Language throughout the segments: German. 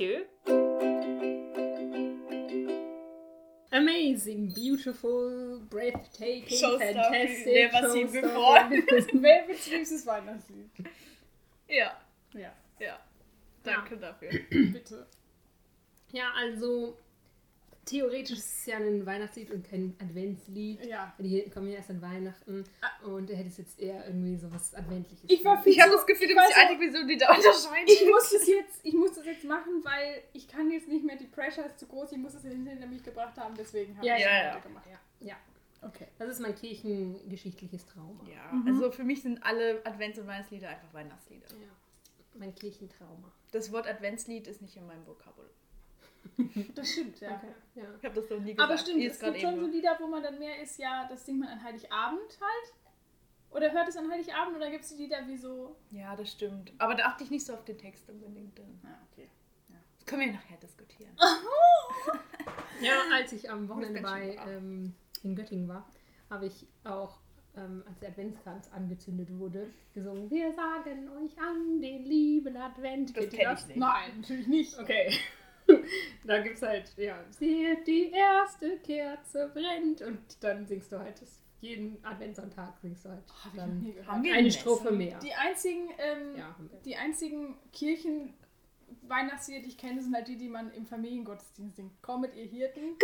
Mathieu. Amazing, beautiful, breathtaking, fantastic. never seen showstopper. Melvins liebstes Weihnachtslied. Ja, Ja, ja. Danke dafür. bitte. Ja, also theoretisch ist es ja ein Weihnachtslied und kein Adventslied. Ja. Die kommen ja erst an Weihnachten und er hätte es jetzt eher irgendwie so was Adventliches. Ich war finden. Ich habe das Gefühl, du Ich bist die einzige Person, die da unterscheidet. Ich muss das jetzt, ich muss das jetzt machen, weil ich kann jetzt nicht mehr, die Pressure ist zu groß, ich muss es hinter mich gebracht haben, deswegen habe Ja, ich ja, es ja. weitergemacht. Ja, ja. Okay. Das ist mein kirchengeschichtliches Trauma. Ja, also für mich sind alle Advents- und Weihnachtslieder einfach Weihnachtslieder. Ja. Mein Kirchentrauma. Das Wort Adventslied ist nicht in meinem Vokabular. Das stimmt, ja. Okay. Ja. Ich habe das noch nie gesagt. Aber stimmt, Jetzt es gibt schon so. Lieder, wo man dann mehr ist, ja, das singt man an Heiligabend halt. Oder hört es an Heiligabend oder gibt es Lieder wie so. Ja, das stimmt. Aber da achte ich nicht so auf den Text unbedingt. Dann. Ah, okay. Das können wir ja nachher diskutieren. Ja, als ich am Wochenende bei ähm, in Göttingen war, habe ich auch, ähm, als der Adventskranz angezündet wurde, gesungen: Wir sagen euch an den lieben Advent. Das Kennt ihr kenn ich nicht. Nein, natürlich nicht. Okay. da gibt es halt, ja, seht, die erste Kerze brennt und dann singst du halt das, jeden Adventssonntag singst du halt nie dann. Haben wir eine ein Strophe mehr. Die einzigen, ähm, Ja, die einzigen Kirchen Weihnachtslieder, die ich kenne, sind halt die, die man im Familiengottesdienst singt. Kommet ihr Hirten.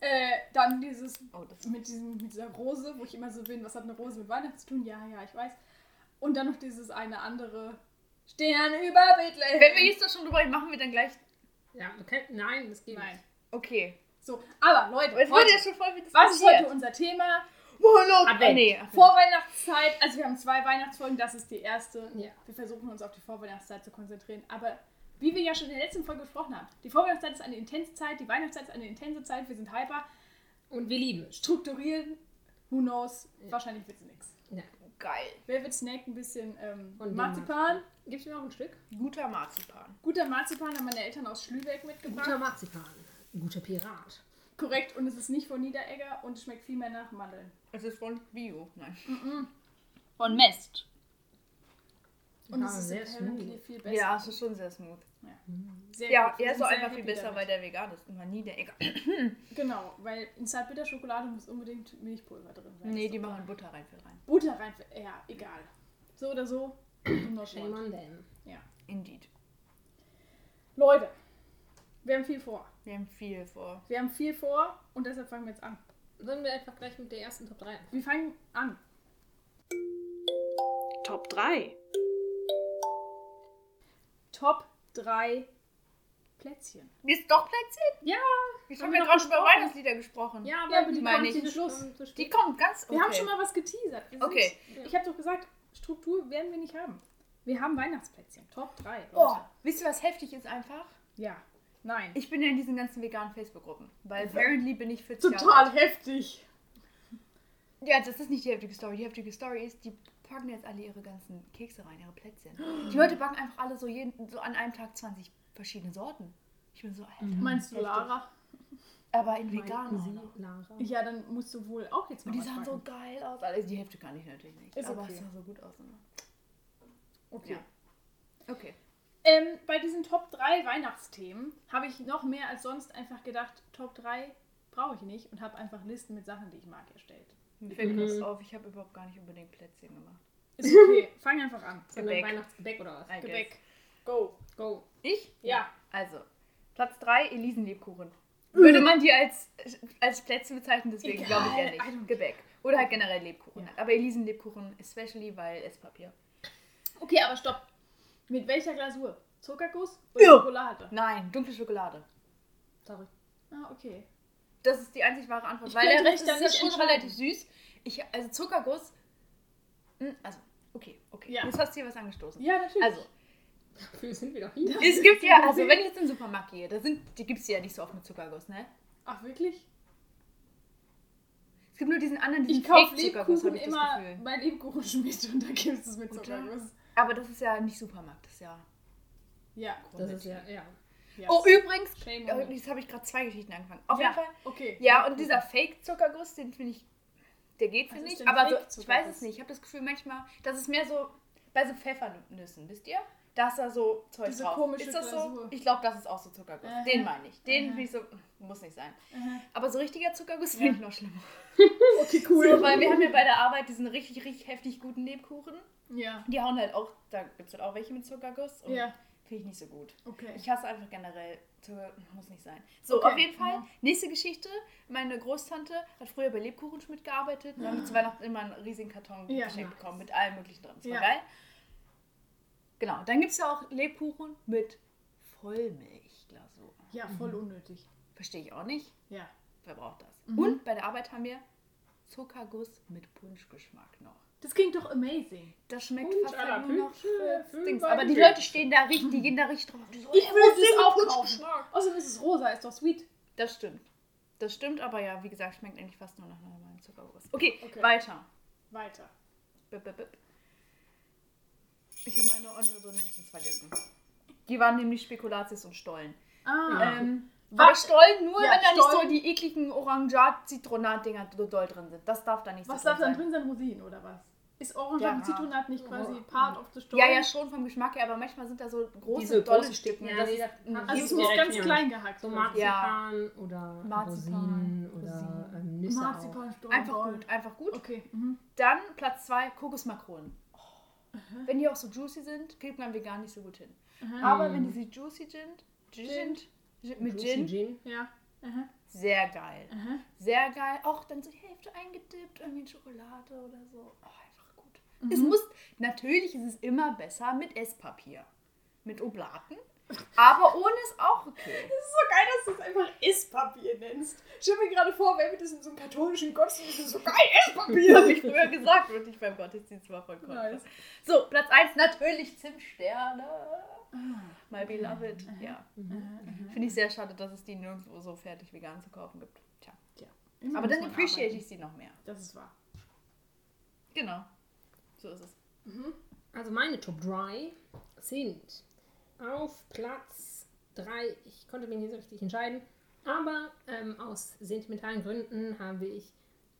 Äh, dann dieses Oh, das mit, diesem, mit dieser Rose, wo ich immer so bin, was hat eine Rose mit Weihnachten zu tun? Ja, ja, ich weiß. Und dann noch dieses eine andere Stern über Bethlehem. Wenn wir jetzt doch schon drüber reden, machen wir dann gleich. Ja, kennst, nein, das geht Nein. Okay. So, aber Leute, heute, ja voll was ist heute unser Thema? Monolog. Advent. Ah, nee. Vorweihnachtszeit. Also wir haben zwei Weihnachtsfolgen, das ist die erste. Ja. Wir versuchen uns auf die Vorweihnachtszeit zu konzentrieren. Aber wie wir ja schon in der letzten Folge gesprochen haben, die Vorweihnachtszeit ist eine intense Zeit, die Weihnachtszeit ist eine intense Zeit, wir sind hyper. Und wir lieben. Strukturieren, who knows, wahrscheinlich wird es nichts. Ja. Geil. Wer wird snacken? Ein bisschen ähm, Marzipan. Gibst du mir auch ein Stück? Guter Marzipan. Guter Marzipan haben meine Eltern aus Schlübeck mitgebracht. Guter Marzipan. Guter Pirat. Korrekt, und es ist nicht von Niederegger und es schmeckt viel mehr nach Mandeln. Es ist von Bio. Nein. Von Mest. Und Ja, es ist sehr smooth. viel besser. Ja, es ist schon sehr smooth. sehr Ja, gut. Wir er ist auch sehr einfach viel besser, damit. weil der vegan ist. Immer nie der Egger. Genau, weil in Zartbitterschokolade muss unbedingt Milchpulver drin sein. Nee, die machen Butter rein für rein. Butter rein. Ja, egal. So oder so. Shame on them. Ja. Indeed. Leute, wir haben viel vor. Wir haben viel vor. Wir haben viel vor und deshalb fangen wir jetzt an. Sollen wir einfach gleich mit der ersten Top 3 anfangen? Wir fangen an. Top 3. Top 3 Plätzchen. Ist doch platziert? Ja, Ich Haben habe wir ja gerade schon über. Weihnachtslieder gesprochen. ja, Ja, aber die meine kommt zum Schluss. Die kommt ganz okay. Wir haben schon mal was geteasert. Wir sind- Okay. Ich habe doch gesagt, Struktur werden wir nicht haben. Wir haben Weihnachtsplätzchen. Top 3. Leute. Oh, wisst ihr, was heftig ist einfach? Ja. Nein. Ich bin ja in diesen ganzen veganen Facebook-Gruppen. Weil apparently bin ich 40 Jahre Total alt. heftig. Ja, das ist nicht die heftige Story. Die heftige Story ist, die packen jetzt alle ihre ganzen Kekse rein, ihre Plätzchen. Die Leute backen einfach alle so, jeden, so an einem Tag 20 verschiedene Sorten. Ich bin so, Alter. Meinst du heftig. Lara? Aber in vegan. Sie. Lara? Ja, dann musst du wohl auch jetzt mal Und die sahen so geil aus. Also die Hälfte kann ich natürlich nicht. Ist aber okay. es sah so gut aus. Immer. Okay. Ja. Okay. Ähm, bei diesen Top 3 Weihnachtsthemen habe ich noch mehr als sonst einfach gedacht, Top 3 brauche ich nicht und habe einfach Listen mit Sachen, die ich mag, erstellt. Mir fällt Mhm. was auf, ich habe überhaupt gar nicht unbedingt Plätzchen gemacht. Ist okay, fang einfach an. Gebäck. Weihnachtsgebäck oder was? I guess. Gebäck. Go. Go. Ich? Ja. Also, Platz 3, Elisenlebkuchen. Würde man die als, als Plätzchen bezeichnen, deswegen Egal, glaube ich eher nicht. Gebäck. Oder halt generell Lebkuchen. Ja. Aber Elisenlebkuchen especially, weil Esspapier. Okay, aber stopp. Mit welcher Glasur? Zuckerguss oder Ja. Schokolade? Nein, dunkle Schokolade. Sorry. Ah, okay. Das ist die einzig wahre Antwort. Ich weil der Rest ist ja nicht schon relativ süß. Ich, also Zuckerguss. hm, Also, okay, okay. Ja. Jetzt hast du hier was angestoßen. Ja, natürlich. Also, Dafür sind wir doch hier. es gibt ja, also wenn ich jetzt in den Supermarkt gehe, da sind, die gibt es ja nicht so oft mit Zuckerguss, ne? Ach, wirklich? Es gibt nur diesen anderen, diesen Ich kaufe Lebkuchen habe ich das immer Gefühl. bei Lebkuchen schmidt und da gibt es mit Oder? Zuckerguss. Aber das ist ja nicht Supermarkt, das ist ja Ja. Das ist ja, ja. ja. Oh, übrigens, Shame me. jetzt habe ich gerade zwei Geschichten angefangen. Auf ja. jeden Fall. Okay. Ja, und dieser Fake-Zuckerguss, den finde ich, der geht, Was finde ist ich. denn Aber so, ich weiß es nicht. Ich habe das Gefühl manchmal, das ist mehr so bei so Pfeffernüssen, wisst ihr? Da ist da so Zeug Diese drauf. komische ist das so? Ich glaube, das ist auch so Zuckerguss. Aha. Den meine ich. Den finde ich so, muss nicht sein. Aha. Aber so richtiger Zuckerguss finde ich noch schlimmer. Okay, So, weil wir haben ja bei der Arbeit diesen richtig, richtig heftig guten Lebkuchen. Ja. Die hauen halt auch, da gibt es halt auch welche mit Zuckerguss. Und Ja. Finde ich nicht so gut. Okay. Ich hasse einfach generell Zucker, muss nicht sein. So, Okay. auf jeden Fall, Mhm. nächste Geschichte. Meine Großtante hat früher bei Lebkuchenschmidt gearbeitet. Wir haben zu Weihnachten immer einen riesigen Karton Ja. geschenkt bekommen mit allem möglichen drin. Das war Ja. geil. Genau, dann gibt es ja auch Lebkuchen mit Vollmilchglasur. Ja, voll unnötig. Verstehe ich auch nicht. Ja. Wer braucht das? Mhm. Und bei der Arbeit haben wir Zuckerguss mit Punschgeschmack noch. Das klingt doch amazing. Das schmeckt Punsch fast halt nur noch Pütsche, für für Dings. Aber die. Leute stehen da richtig, die gehen da richtig drauf. So, Ich ist denn auch kaufen. Außerdem ist es rosa, ist doch sweet. Das stimmt. Das stimmt, aber ja, wie gesagt, schmeckt eigentlich fast nur nach normalem Zuckerguss. Okay, Okay. weiter. Weiter. Bip, bip, bip. Ich habe meine Honorable Mentions vergessen. Die waren nämlich Spekulatius und Stollen. Ah. Ähm, Was- aber Stollen nur, Ja, wenn da nicht so Stollen- die ekligen Orangat-Zitronat-Dinger so doll drin sind. Das darf da nicht Was so darf dann sein. drin sein? Rosinen oder was? Ist Orange Ja. und Zitronat nicht quasi Ja. part of the story? Ja, ja, schon vom Geschmack her, aber manchmal sind da so große, Diese dolle großen Stücken. Ja, das nee, das Also es muss ganz klein gehackt So. Marzipan oder Marzipan, Rosinen oder Rosinen. ähm, Nüsse auch. Marzipanstollen. einfach gut, einfach gut. Okay. Mhm. Dann Platz 2, Kokosmakronen. Wenn die auch so juicy sind, kriegt man vegan nicht so gut hin. Aber wenn die so juicy sind, sind mit Juicy Gin, Gin. Ja. Aha. sehr geil. Aha. Sehr geil. Auch dann so die Hälfte eingedippt, irgendwie in Schokolade oder so. Oh, einfach gut. Es muss, natürlich ist es immer besser mit Esspapier. Mit Oblaten. Aber ohne ist auch okay. Das ist so geil, dass du es einfach Esspapier nennst. Stell mir gerade vor, wenn wir das in so einem katholischen Gottesdienst das ist so geil, Esspapier. habe ich früher gesagt, und ich beim Gottesdienst war voll Kontra. Nice. So, Platz 1 natürlich Zimtsterne. My beloved. Ja. Finde ich sehr schade, dass es die nirgendwo so fertig vegan zu kaufen gibt. Tja. Immer Aber dann appreciate arbeiten. ich sie noch mehr. Das ist wahr. Genau. So ist es. Also meine Top 3 sind auf Platz 3, ich konnte mich nicht so richtig entscheiden, aber ähm, aus sentimentalen Gründen habe ich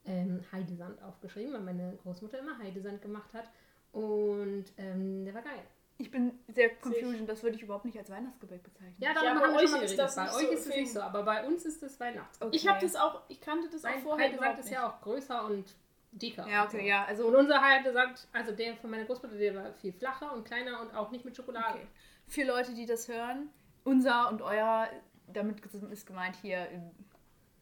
ähm, Heidesand aufgeschrieben, weil meine Großmutter immer Heidesand gemacht hat und ähm, der war geil. Ich bin sehr confusion, das würde ich überhaupt nicht als Weihnachtsgebäck bezeichnen. Ja, Ja, darüber bei haben wir euch schon mal ist geredet. das Bei nicht euch so ist es nicht so, aber bei uns ist es Weihnachtsgebäck. Ich habe das auch, ich kannte das auch Mein vorher Heidesand ist nicht. ja auch größer und dicker. Ja, und okay, so. ja. Also Und unser Heidesand, also der von meiner Großmutter, der war viel flacher und kleiner und auch nicht mit Schokolade. Okay. Für Leute, die das hören, unser und euer, damit ist gemeint hier im,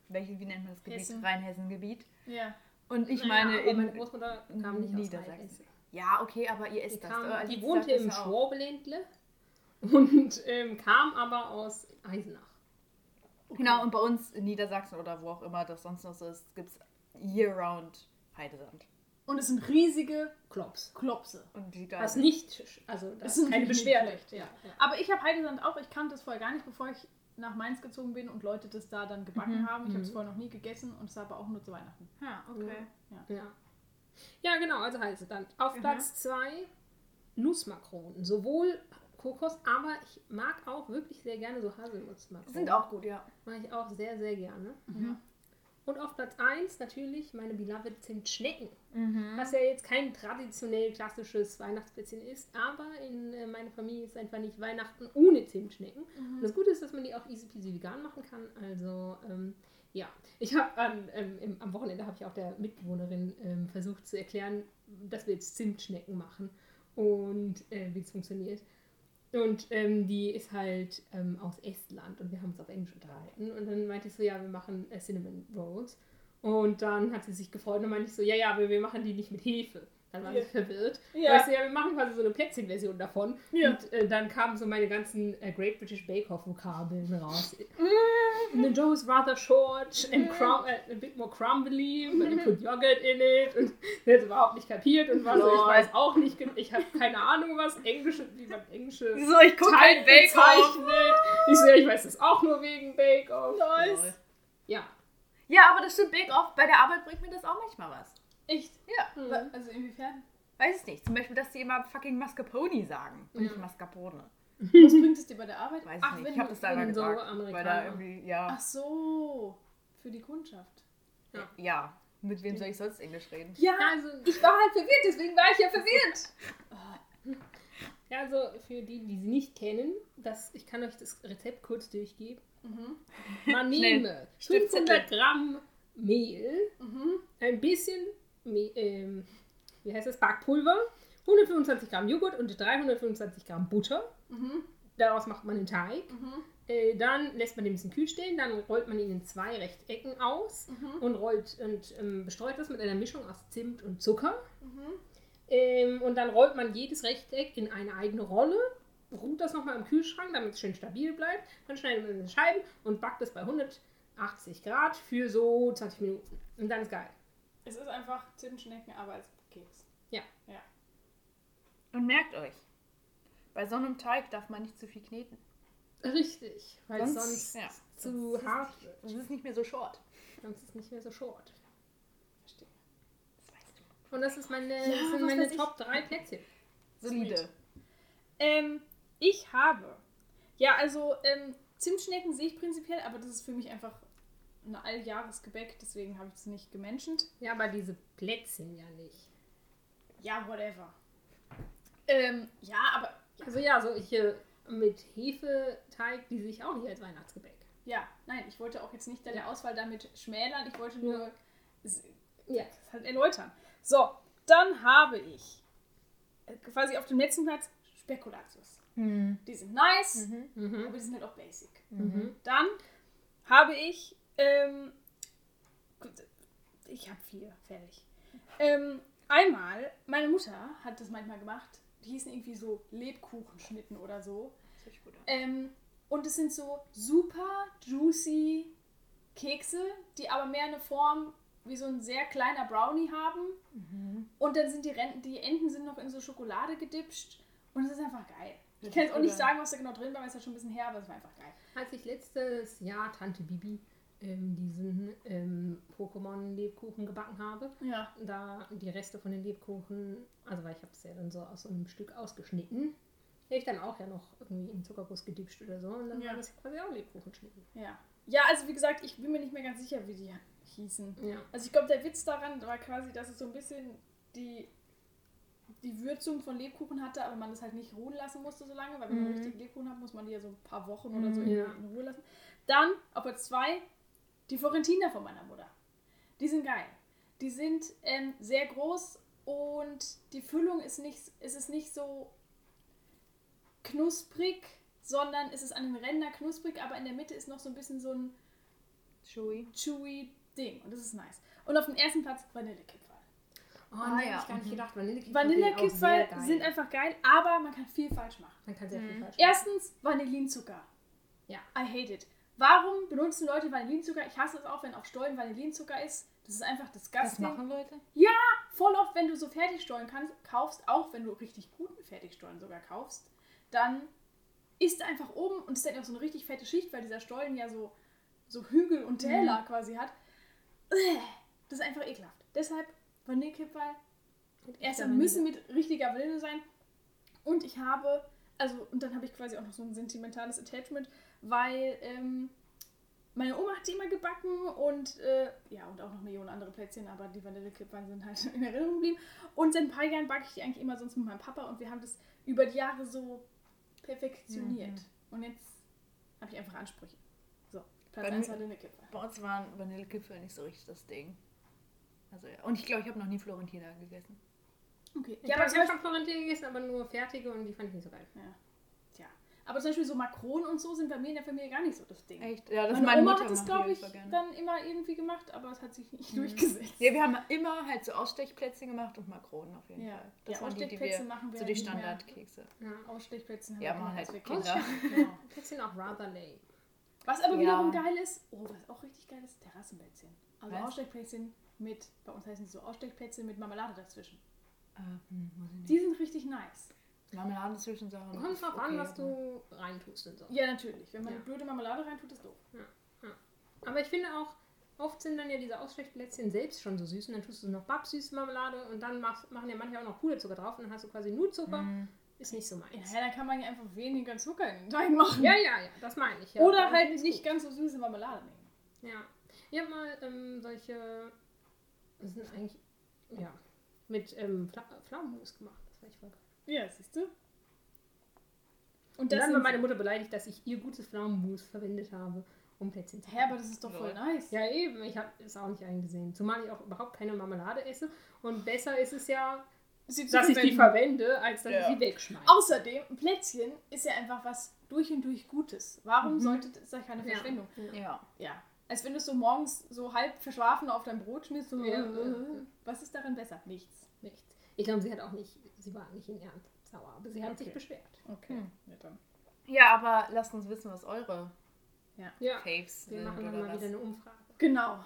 welche, wie nennt man das Gebiet? Hessen. Rheinhessen-Gebiet. Ja. Und ich Naja, meine in meine Großmutter kam nicht aus Niedersachsen. Rheinhessen. Ja, okay, aber ihr Die, isst das. kam, Also die wohnte im. Schwabeländle und ähm, kam aber aus Eisenach. Genau, und bei uns in Niedersachsen oder wo auch immer das sonst noch so ist, gibt es year-round Heidesand. Und es sind riesige Klops. Klopse. Und die da Was nicht, also das Das ist keine Beschwerde. Ja, ja. Aber ich habe Heidesand auch, ich kannte es vorher gar nicht, bevor ich nach Mainz gezogen bin und Leute das da dann gebacken Mhm, haben. Ich habe es mhm. vorher noch nie gegessen und es war aber auch nur zu Weihnachten. Ja, okay. Ja. ja, genau, also heißt es dann. Auf Mhm. Platz 2 Nussmakronen. Sowohl Kokos, aber ich mag auch wirklich sehr gerne so Haselnussmakronen. Sind auch gut, ja. Mag ich auch sehr, sehr gerne. Mhm. Und auf Platz 1 natürlich meine beloved Zimtschnecken. Mhm. Was ja jetzt kein traditionell klassisches Weihnachtsplätzchen ist, aber in äh, meiner Familie ist einfach nicht Weihnachten ohne Zimtschnecken. Und das Gute ist, dass man die auch easy peasy vegan machen kann. Also, ähm, ja. Ich habe an, ähm, im- am Wochenende habe ich auch der Mitbewohnerin ähm, versucht zu erklären, dass wir jetzt Zimtschnecken machen und äh, wie es funktioniert. Und ähm, die ist halt ähm, aus Estland und wir haben uns auf Englisch unterhalten. Und dann meinte ich so, ja, wir machen äh, Cinnamon Rolls. Und dann hat sie sich gefreut und meinte ich so, ja, ja, aber wir machen die nicht mit Hefe. Dann war Ja. sie verwirrt. Ja. Weißt du, ja, wir machen quasi so eine Plätzchenversion davon. Ja. Und äh, dann kamen so meine ganzen äh, Great British Bake Off Vokabeln raus. Mm. The dough is rather short and crum äh, a bit more crumbly, but you put yogurt in it. Und sie hat es überhaupt nicht kapiert und war so, ich weiß auch nicht, ich habe keine Ahnung, was englische, wie man englische So, ich gucke Bake Off. bezeichnet. Ich so, ja, ich weiß das auch nur wegen Bake Off. Nice. Ja. Ja, aber das stimmt, Bake Off, bei der Arbeit bringt mir das auch manchmal was. Echt? Ja. Mhm. Also inwiefern? Weiß es nicht. Zum Beispiel, dass die immer fucking Mascarpone sagen. Und nicht Ja. Mascarpone. Was bringt es dir bei der Arbeit? Weiß Ach, ich nicht. Ich habe das da mal wenn so gesagt. weil da irgendwie, ja. Ach so, für die Kundschaft. Ja. Mit wem soll ich sonst Englisch reden? Ja, Also, ich war halt verwirrt, deswegen war ich ja verwirrt. Ja, also für die, die sie nicht kennen, das, ich kann euch das Rezept kurz durchgeben. Man Schnell. nehme Stiftzettel. 500 Gramm Mehl, ein bisschen, ähm, wie heißt das, Backpulver, 125 Gramm Joghurt und 325 Gramm Butter. Daraus macht man den Teig. Äh, dann lässt man den ein bisschen kühl stehen, dann rollt man ihn in zwei Rechtecken aus und rollt und ähm, bestreut das mit einer Mischung aus Zimt und Zucker. Ähm, und dann rollt man jedes Rechteck in eine eigene Rolle, ruht das nochmal im Kühlschrank, damit es schön stabil bleibt. Dann schneidet man es in Scheiben und backt es bei 180 Grad für so 20 Minuten. Und dann ist geil. Es ist einfach Zimtschnecken, aber als Keks. Ja. Ja. Und merkt euch, bei so einem Teig darf man nicht zu viel kneten. Richtig, weil Sonst- sonst, ja. zu Sonst ist hart wird. Das ist nicht mehr so short. Sonst ist es nicht mehr so short. Verstehe. Das weißt du. Und das, ist meine, Ja, das sind meine. Top 3 Plätzchen. Solide. Ähm, ich habe. Ja, also ähm, Zimtschnecken sehe ich prinzipiell, aber das ist für mich einfach ein Alljahresgebäck, deswegen habe ich es nicht gemenschent. Ja, aber diese Plätzchen ja nicht. Ja, whatever. Ähm, ja, aber Also ja, solche mit Hefeteig, die sehe ich auch nicht als Weihnachtsgebäck. ja, nein, ich wollte auch jetzt nicht deine Auswahl damit schmälern, ich wollte nur Ja. das halt erläutern. So, dann habe ich äh, quasi auf dem letzten Platz Spekulatius. Mhm. Die sind nice, Mhm. aber die sind halt auch basic. Mhm. Dann habe ich, ähm, gut, ich habe vier, fertig. Ähm, einmal, meine Mutter hat das manchmal gemacht, die hießen irgendwie so Lebkuchenschnitten oder so. Das hört sich gut an. Ähm, und es sind so super juicy Kekse, die aber mehr eine Form wie so ein sehr kleiner Brownie haben. Und dann sind die, Ren die Enden sind noch in so Schokolade gedipscht. Und es ist einfach geil. Ich kann jetzt auch nicht sagen, was da genau drin war, weil es ja schon ein bisschen her, aber es war einfach geil. Als ich letztes Jahr Tante Bibi ähm, diesen ähm, Pokémon-Lebkuchen gebacken habe, Ja. da die Reste von den Lebkuchen, also weil ich habe es ja dann so aus so einem Stück ausgeschnitten, hätte ich dann auch ja noch irgendwie in Zuckerguss gedipscht oder so und dann Ja. war das quasi auch Lebkuchenschnitten. Ja. Ja, also wie gesagt, ich bin mir nicht mehr ganz sicher, wie die hießen. Ja. Also ich glaube, der Witz daran war quasi, dass es so ein bisschen die, die Würzung von Lebkuchen hatte, aber man das halt nicht ruhen lassen musste so lange, weil wenn man Mhm. richtig Lebkuchen hat, muss man die ja so ein paar Wochen oder so Mhm. in, Ja. in Ruhe lassen. Dann, auf Platz zwei, die Florentiner von meiner Mutter. Die sind geil. Die sind ähm, sehr groß und die Füllung ist nicht, ist es nicht so knusprig, sondern es ist an den Rändern knusprig, aber in der Mitte ist noch so ein bisschen so ein Chewy. chewy Ding und das ist nice. Und auf dem ersten Platz Vanillekipferl. Oh, Ah, nee, ja. hab ich gar nicht gedacht. Vanillekipferl Vanillekipferl sind, einfach geil, aber man kann viel falsch machen. Man kann sehr viel Mhm. falsch machen. Erstens Vanillinzucker. Ja. I hate it. Warum benutzen Leute Vanillinzucker? Ich hasse es auch, wenn auf Stollen Vanillinzucker ist. Das ist einfach Das disgusting. machen Leute? Voll oft, wenn du so Fertigstollen kannst, kaufst, auch wenn du richtig guten Fertigstollen sogar kaufst, dann ist einfach oben und ist dann auch so eine richtig fette Schicht, weil dieser Stollen ja so, so Hügel und Täler Mhm. quasi hat. Das ist einfach ekelhaft. Deshalb Vanillekipferl Erstmal müssen mit richtiger Vanille sein. Und ich habe, also, und dann habe ich quasi auch noch so ein sentimentales Attachment, weil ähm, meine Oma hat die immer gebacken und äh, ja, und auch noch Millionen andere Plätzchen, aber die Vanillekipferl sind halt in Erinnerung geblieben. Und seit ein paar Jahren backe ich die eigentlich immer sonst mit meinem Papa und wir haben das über die Jahre so perfektioniert. Mhm. Und jetzt habe ich einfach Ansprüche. So, Platz Bei 1 mir- Vanillekipferl. Bei uns waren Vanillekipferl nicht so richtig das Ding. Also ja. Und ich glaube, ich habe noch nie Florentiner gegessen. Okay. Ich Ja, habe aber ja Beispiel, schon Florentin gegessen, aber nur fertige und die fand ich nicht so geil. ja. Aber zum Beispiel so Makronen und so sind bei mir in der Familie gar nicht so das Ding. Echt? Ja, das Meine, meine Oma Mutter hat das, glaube ich, dann immer irgendwie gemacht, aber es hat sich nicht Mhm. durchgesetzt. Ja, wir haben immer halt so Ausstechplätzchen gemacht und Makronen auf jeden Ja. Fall. Das Ja, waren die, die wir, machen wir so die. Standardkekse. Ja. Ausstechplätzchen haben Ja, wir machen halt wir Kinder. Genau. Plätzchen auch rather lame. Was aber Ja. wiederum geil ist, oh, was auch richtig geil ist, Terrassenplätzchen. Also? Ausstechplätzchen mit, bei uns heißen sie so Ausstechplätzchen mit Marmelade dazwischen. Äh, hm, nicht. Die sind richtig nice. Marmeladen zwischen Sachen. Kommt drauf an, okay, was aber- du reintust und so. Ja, natürlich. Wenn man Ja. blöde Marmelade reintut, ist doof. Aber ich finde auch, oft sind dann ja diese Ausstechplätzchen selbst schon so süß und dann tust du noch Babsüße Marmelade und dann machst, machen ja manche auch noch Puderzucker drauf und dann hast du quasi nur Zucker. Mhm. Ist nicht so Ja, meins. dann kann man ja einfach weniger Zucker in den Teig machen. Ja, ja, ja, das meine ich. Ja. Oder halt nicht gut. ganz so süße Marmelade nehmen. Ja. Ich habe mal ähm, solche, das sind eigentlich, ja, mit ähm, Pfla Pflaumenmus gemacht. Das war ich voll geil. Ja, siehst du? Und Und das dann war meine Mutter beleidigt, dass ich ihr gutes Pflaumenmus verwendet habe, um Plätzchen zu Hä, aber das ist doch voll nice. Ja, eben. Ich habe es auch nicht eingesehen. Zumal ich auch überhaupt keine Marmelade esse. Und besser ist es ja, dass ich die verwende, als dass Ja. ich sie wegschmeiße. Außerdem, ein Plätzchen ist ja einfach was durch und durch Gutes. Warum Mhm. sollte das da keine Ja. Verschwendung? Ja. Ja. Als wenn du es so morgens so halb verschlafen auf dein Brot schmierst. So, Ja. äh, was ist daran besser? Nichts. Nichts. Ich glaube, sie hat auch nicht, sie war nicht in Ernst sauer, aber sie hat sich Okay. beschwert. Okay. Hm. Ja, dann. Ja, aber lasst uns wissen, was eure Ja, Faves wir machen dann mal was. wieder eine Umfrage. Genau.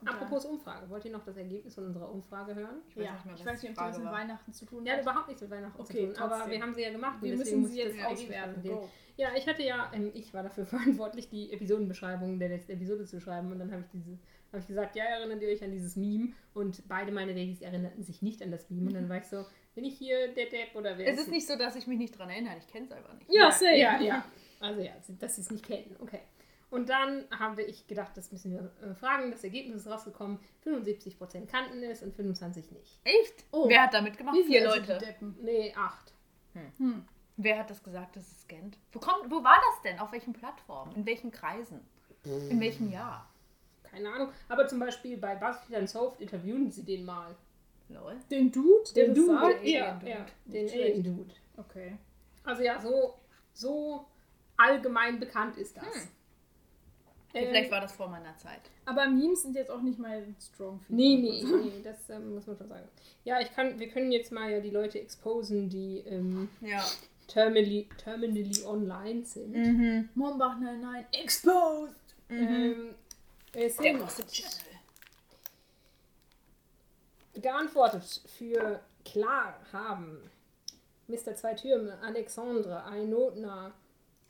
Und Apropos Umfrage, wollt ihr noch das Ergebnis von unserer Umfrage hören? Ich dann, weiß ja, nicht mehr, ich was weiß nicht, ob das mit war. Weihnachten zu tun Ja, hat. überhaupt nichts mit Weihnachten Okay, zu tun, aber trotzdem. wir haben sie ja gemacht Wir müssen sie jetzt auswerten. Ja, ich hatte ja, ähm, ich war dafür verantwortlich, die Episodenbeschreibung der letzten Episode zu schreiben und dann habe ich diese, habe ich gesagt, ja, erinnert ihr euch an dieses Meme und beide meine Ladies erinnerten sich nicht an das Meme und dann war ich so, bin ich hier der Depp oder wer Es ist nicht so, dass ich mich nicht dran erinnere. Ich kenne es einfach nicht. Ja, same. Ja, ja. Also ja, dass sie es nicht kennen. Okay. Und dann habe ich gedacht, das müssen wir äh, fragen. Das Ergebnis ist rausgekommen. 75% kannten es und 25% nicht. Echt? Oh. Wer hat da mitgemacht? Wie Vier viele Leute. Deppen? Nee, 8. Hm. Wer hat das gesagt, dass es scannt? Wo, kommt, wo war das denn? Auf welchen Plattformen? In welchen Kreisen? In welchem Jahr? Keine Ahnung. Aber zum Beispiel bei BuzzFeed Unsolved interviewen sie den mal. Lol. Den Dude, der Den Dude. sagt? Ja, ja, den schlecht. Alien-Dude. Okay. Also ja, so, so allgemein bekannt ist das. Hm. Ähm, Vielleicht war das vor meiner Zeit. Aber Memes sind jetzt auch nicht mal strong für Nee, nee, nee, das ähm, muss man schon sagen. Ja, ich kann, wir können jetzt mal ja die Leute exposen, die ähm, Ja. terminally, terminally online sind. Mhm. Mombach 99 exposed. Ähm, es Der Channel. geantwortet für klar haben Mr. Zwei Türme, Alexandre, Einotner,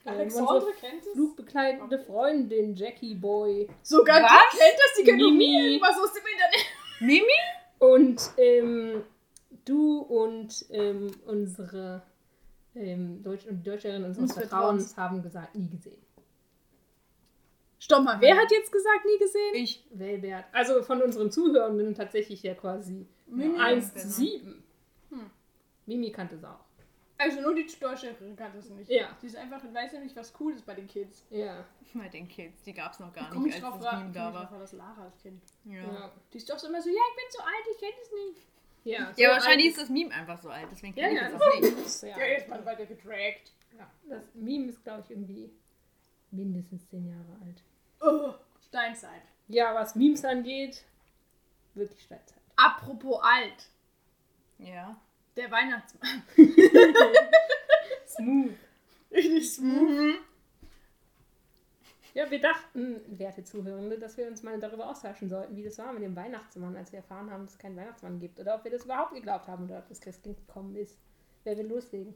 ähm, Alexandre kennt es? flugbegleitende Freundin, Jackie Boy Sogar Was? die kennt das, die kennt Mimi. irgendwas aus dem Internet. Mimi? und ähm, du und ähm, unsere ähm, Deutsch und Deutscherin unseres Uns Vertrauens haben gesagt, nie gesehen. Stopp mal, wer hat jetzt gesagt, nie gesehen? Ich. Welbert. Also von unseren Zuhörenden tatsächlich ja quasi Mimi. 1 genau. zu 7. Hm. Mimi kannte es auch. Also nur die Deutscherin kannte es nicht. Ja. Die ist einfach, weiß nämlich, was cool ist bei den Kids. Ja. Bei den Kids, die gab es noch gar Komm nicht, ich als drauf das Meme komm da ich war. das Lara als Kind. Ja. Ja. Die ist doch so immer so, ja, ich bin zu alt, ich kenne es nicht. Ja, so Ja, wahrscheinlich alt ist das Meme einfach so alt, deswegen Ja, kenne ja, ich das auch nicht. Ja, alt. jetzt mal weiter gedragt. Ja, das Meme ist, glaube ich, irgendwie mindestens 10 Jahre alt. Oh, Steinzeit. Ja, was Memes angeht, wirklich Steinzeit. Apropos alt. Ja. Der Weihnachtsmann. Smooth. Richtig smooth. Mhm. Ja, wir dachten, werte Zuhörende, dass wir uns mal darüber austauschen sollten, wie das war mit dem Weihnachtsmann, als wir erfahren haben, dass es keinen Weihnachtsmann gibt. Oder ob wir das überhaupt geglaubt haben oder ob das Christkind gekommen ist. Wer will loslegen?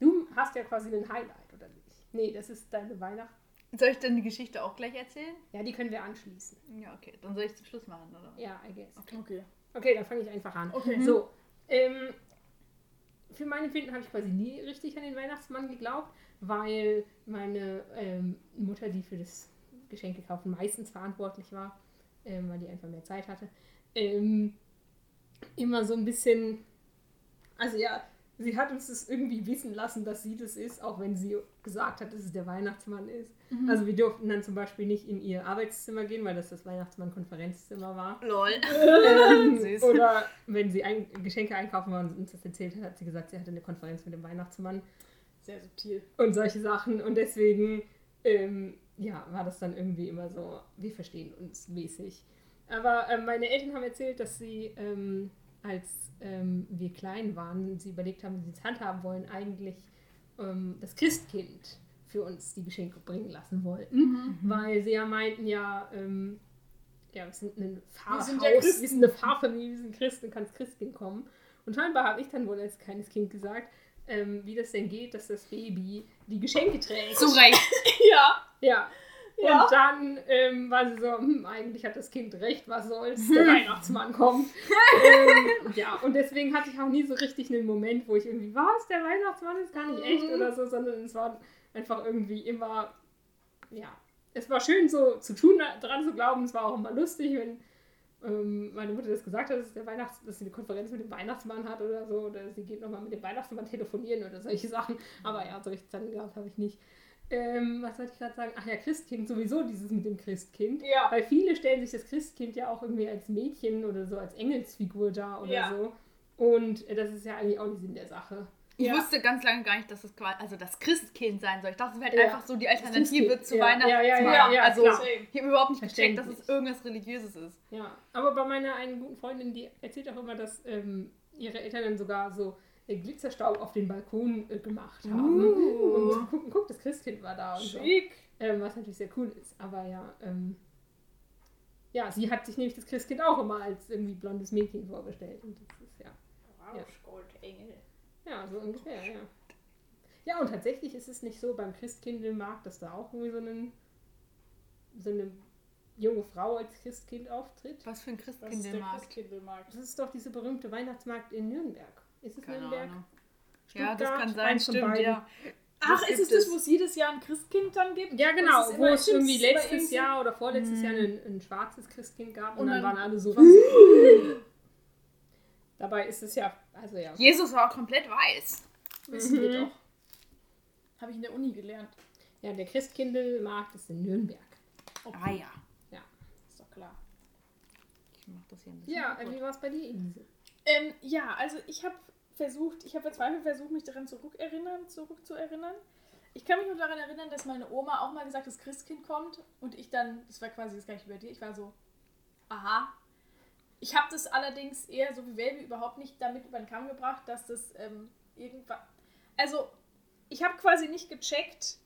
Du hast ja quasi ein Highlight, oder nicht? Nee, das ist deine Weihnacht. Soll ich dann die Geschichte auch gleich erzählen? Ja, die können wir anschließen. Ja, okay. Dann soll ich zum Schluss machen, oder? Ja, I guess. Okay. Okay, dann fange ich einfach an. Okay. So, ähm, für mein Empfinden habe ich quasi nie richtig an den Weihnachtsmann geglaubt, weil meine ähm, Mutter, die für das Geschenke kaufen meistens verantwortlich war, ähm, weil die einfach mehr Zeit hatte, ähm, immer so ein bisschen, also ja, sie hat uns das irgendwie wissen lassen, dass sie das ist, auch wenn sie gesagt hat, dass es der Weihnachtsmann ist. Also wir durften dann zum Beispiel nicht in ihr Arbeitszimmer gehen, weil das das Weihnachtsmann-Konferenzzimmer war. Lol. Ähm, oder wenn sie ein, Geschenke einkaufen war und uns das erzählt hat, hat sie gesagt, sie hatte eine Konferenz mit dem Weihnachtsmann Sehr subtil. und solche Sachen. Und deswegen, ähm, ja, war das dann irgendwie immer so, wir verstehen uns mäßig. Aber ähm, meine Eltern haben erzählt, dass sie, ähm, als ähm, wir klein waren, sie überlegt haben, wie sie es handhaben wollen, eigentlich ähm, das Christkind für uns die Geschenke bringen lassen wollten. Weil sie ja meinten, ja, ähm, ja, wir sind ein Pfarrhaus, sind ja wir sind eine Pfarrfamilie, wir sind Christen, kann das Christkind kommen. Und scheinbar habe ich dann wohl als kleines Kind gesagt, ähm, wie das denn geht, dass das Baby die Geschenke trägt. Zu Recht. Ja. Ja. Ja. Und dann ähm, war sie so, hm, eigentlich hat das Kind recht, was soll's, der Weihnachtsmann kommt. ähm, ja, und deswegen hatte ich auch nie so richtig einen Moment, wo ich irgendwie, was, der Weihnachtsmann ist gar nicht echt oder so, sondern es war einfach irgendwie immer, ja, es war schön so zu tun, dran zu glauben, es war auch immer lustig, wenn ähm, meine Mutter das gesagt hat, dass, der Weihnachts-, dass sie eine Konferenz mit dem Weihnachtsmann hat oder so, oder sie geht nochmal mit dem Weihnachtsmann telefonieren oder solche Sachen. Aber ja, solche Zeiten gehabt habe ich nicht. Ähm, was wollte ich gerade sagen? Ach ja, Christkind, sowieso dieses mit dem Christkind. Ja. Weil viele stellen sich das Christkind ja auch irgendwie als Mädchen oder so, als Engelsfigur da oder Ja. so. Und äh, das ist ja eigentlich auch nicht Sinn der Sache. Ich Ja. wusste ganz lange gar nicht, dass es quasi, also das Christkind sein soll. Ich dachte, es wäre halt Ja. einfach so die Alternative zu Ja, Weihnachtsmann. ja, ja, ja, ja, also klar. ich habe überhaupt nicht gecheckt, dass es irgendwas Religiöses ist. Ja, aber bei meiner einen guten Freundin, die erzählt auch immer, dass ähm, ihre Eltern dann sogar so Glitzerstaub auf den Balkon äh, gemacht haben. Uh. Und so gucken, guck, das Christkind war da und so. Schick. Ähm, was natürlich sehr cool ist. Aber ja, ähm, ja, sie hat sich nämlich das Christkind auch immer als irgendwie blondes Mädchen vorgestellt. Und das ist ja, Ja. Goldengel. ja, so ungefähr, ja. Ja, und tatsächlich ist es nicht so beim Christkindlmarkt, dass da auch irgendwie so, einen, so eine junge Frau als Christkind auftritt. Was für ein Christkindlmarkt. Christkindlmarkt? Das ist doch diese berühmte Weihnachtsmarkt in Nürnberg. Ist es Keine Nürnberg? Ahnung. Ja, das Stuttgart, kann sein, stimmt, ja. Ach, Das ist es das, wo es jedes Jahr ein Christkind dann gibt? Ja, genau, wo es irgendwie letztes irgendwie- Jahr oder vorletztes Mhm. Jahr ein, ein schwarzes Christkind gab und, Und dann, dann- waren alle so rasiert. Dabei ist es ja, also ja. Jesus war komplett weiß. Wissen wir Mhm. doch. Habe ich in der Uni gelernt. Ja, der Christkindlmarkt ist in Nürnberg. Ah ja. Ist doch klar. Ich mach das hier ein bisschen. Ja, wie war es bei dir, Elise? Ähm, ja, also ich habe versucht, ich habe verzweifelt versucht, mich daran zurückerinnern, zurückzuerinnern. Ich kann mich nur daran erinnern, dass meine Oma auch mal gesagt hat, das Christkind kommt und ich dann, das war quasi das gleiche wie bei dir, ich war so, aha. Ich habe das allerdings eher so wie Welby überhaupt nicht damit über den Kamm gebracht, dass das ähm, irgendwann, also ich habe quasi nicht gecheckt,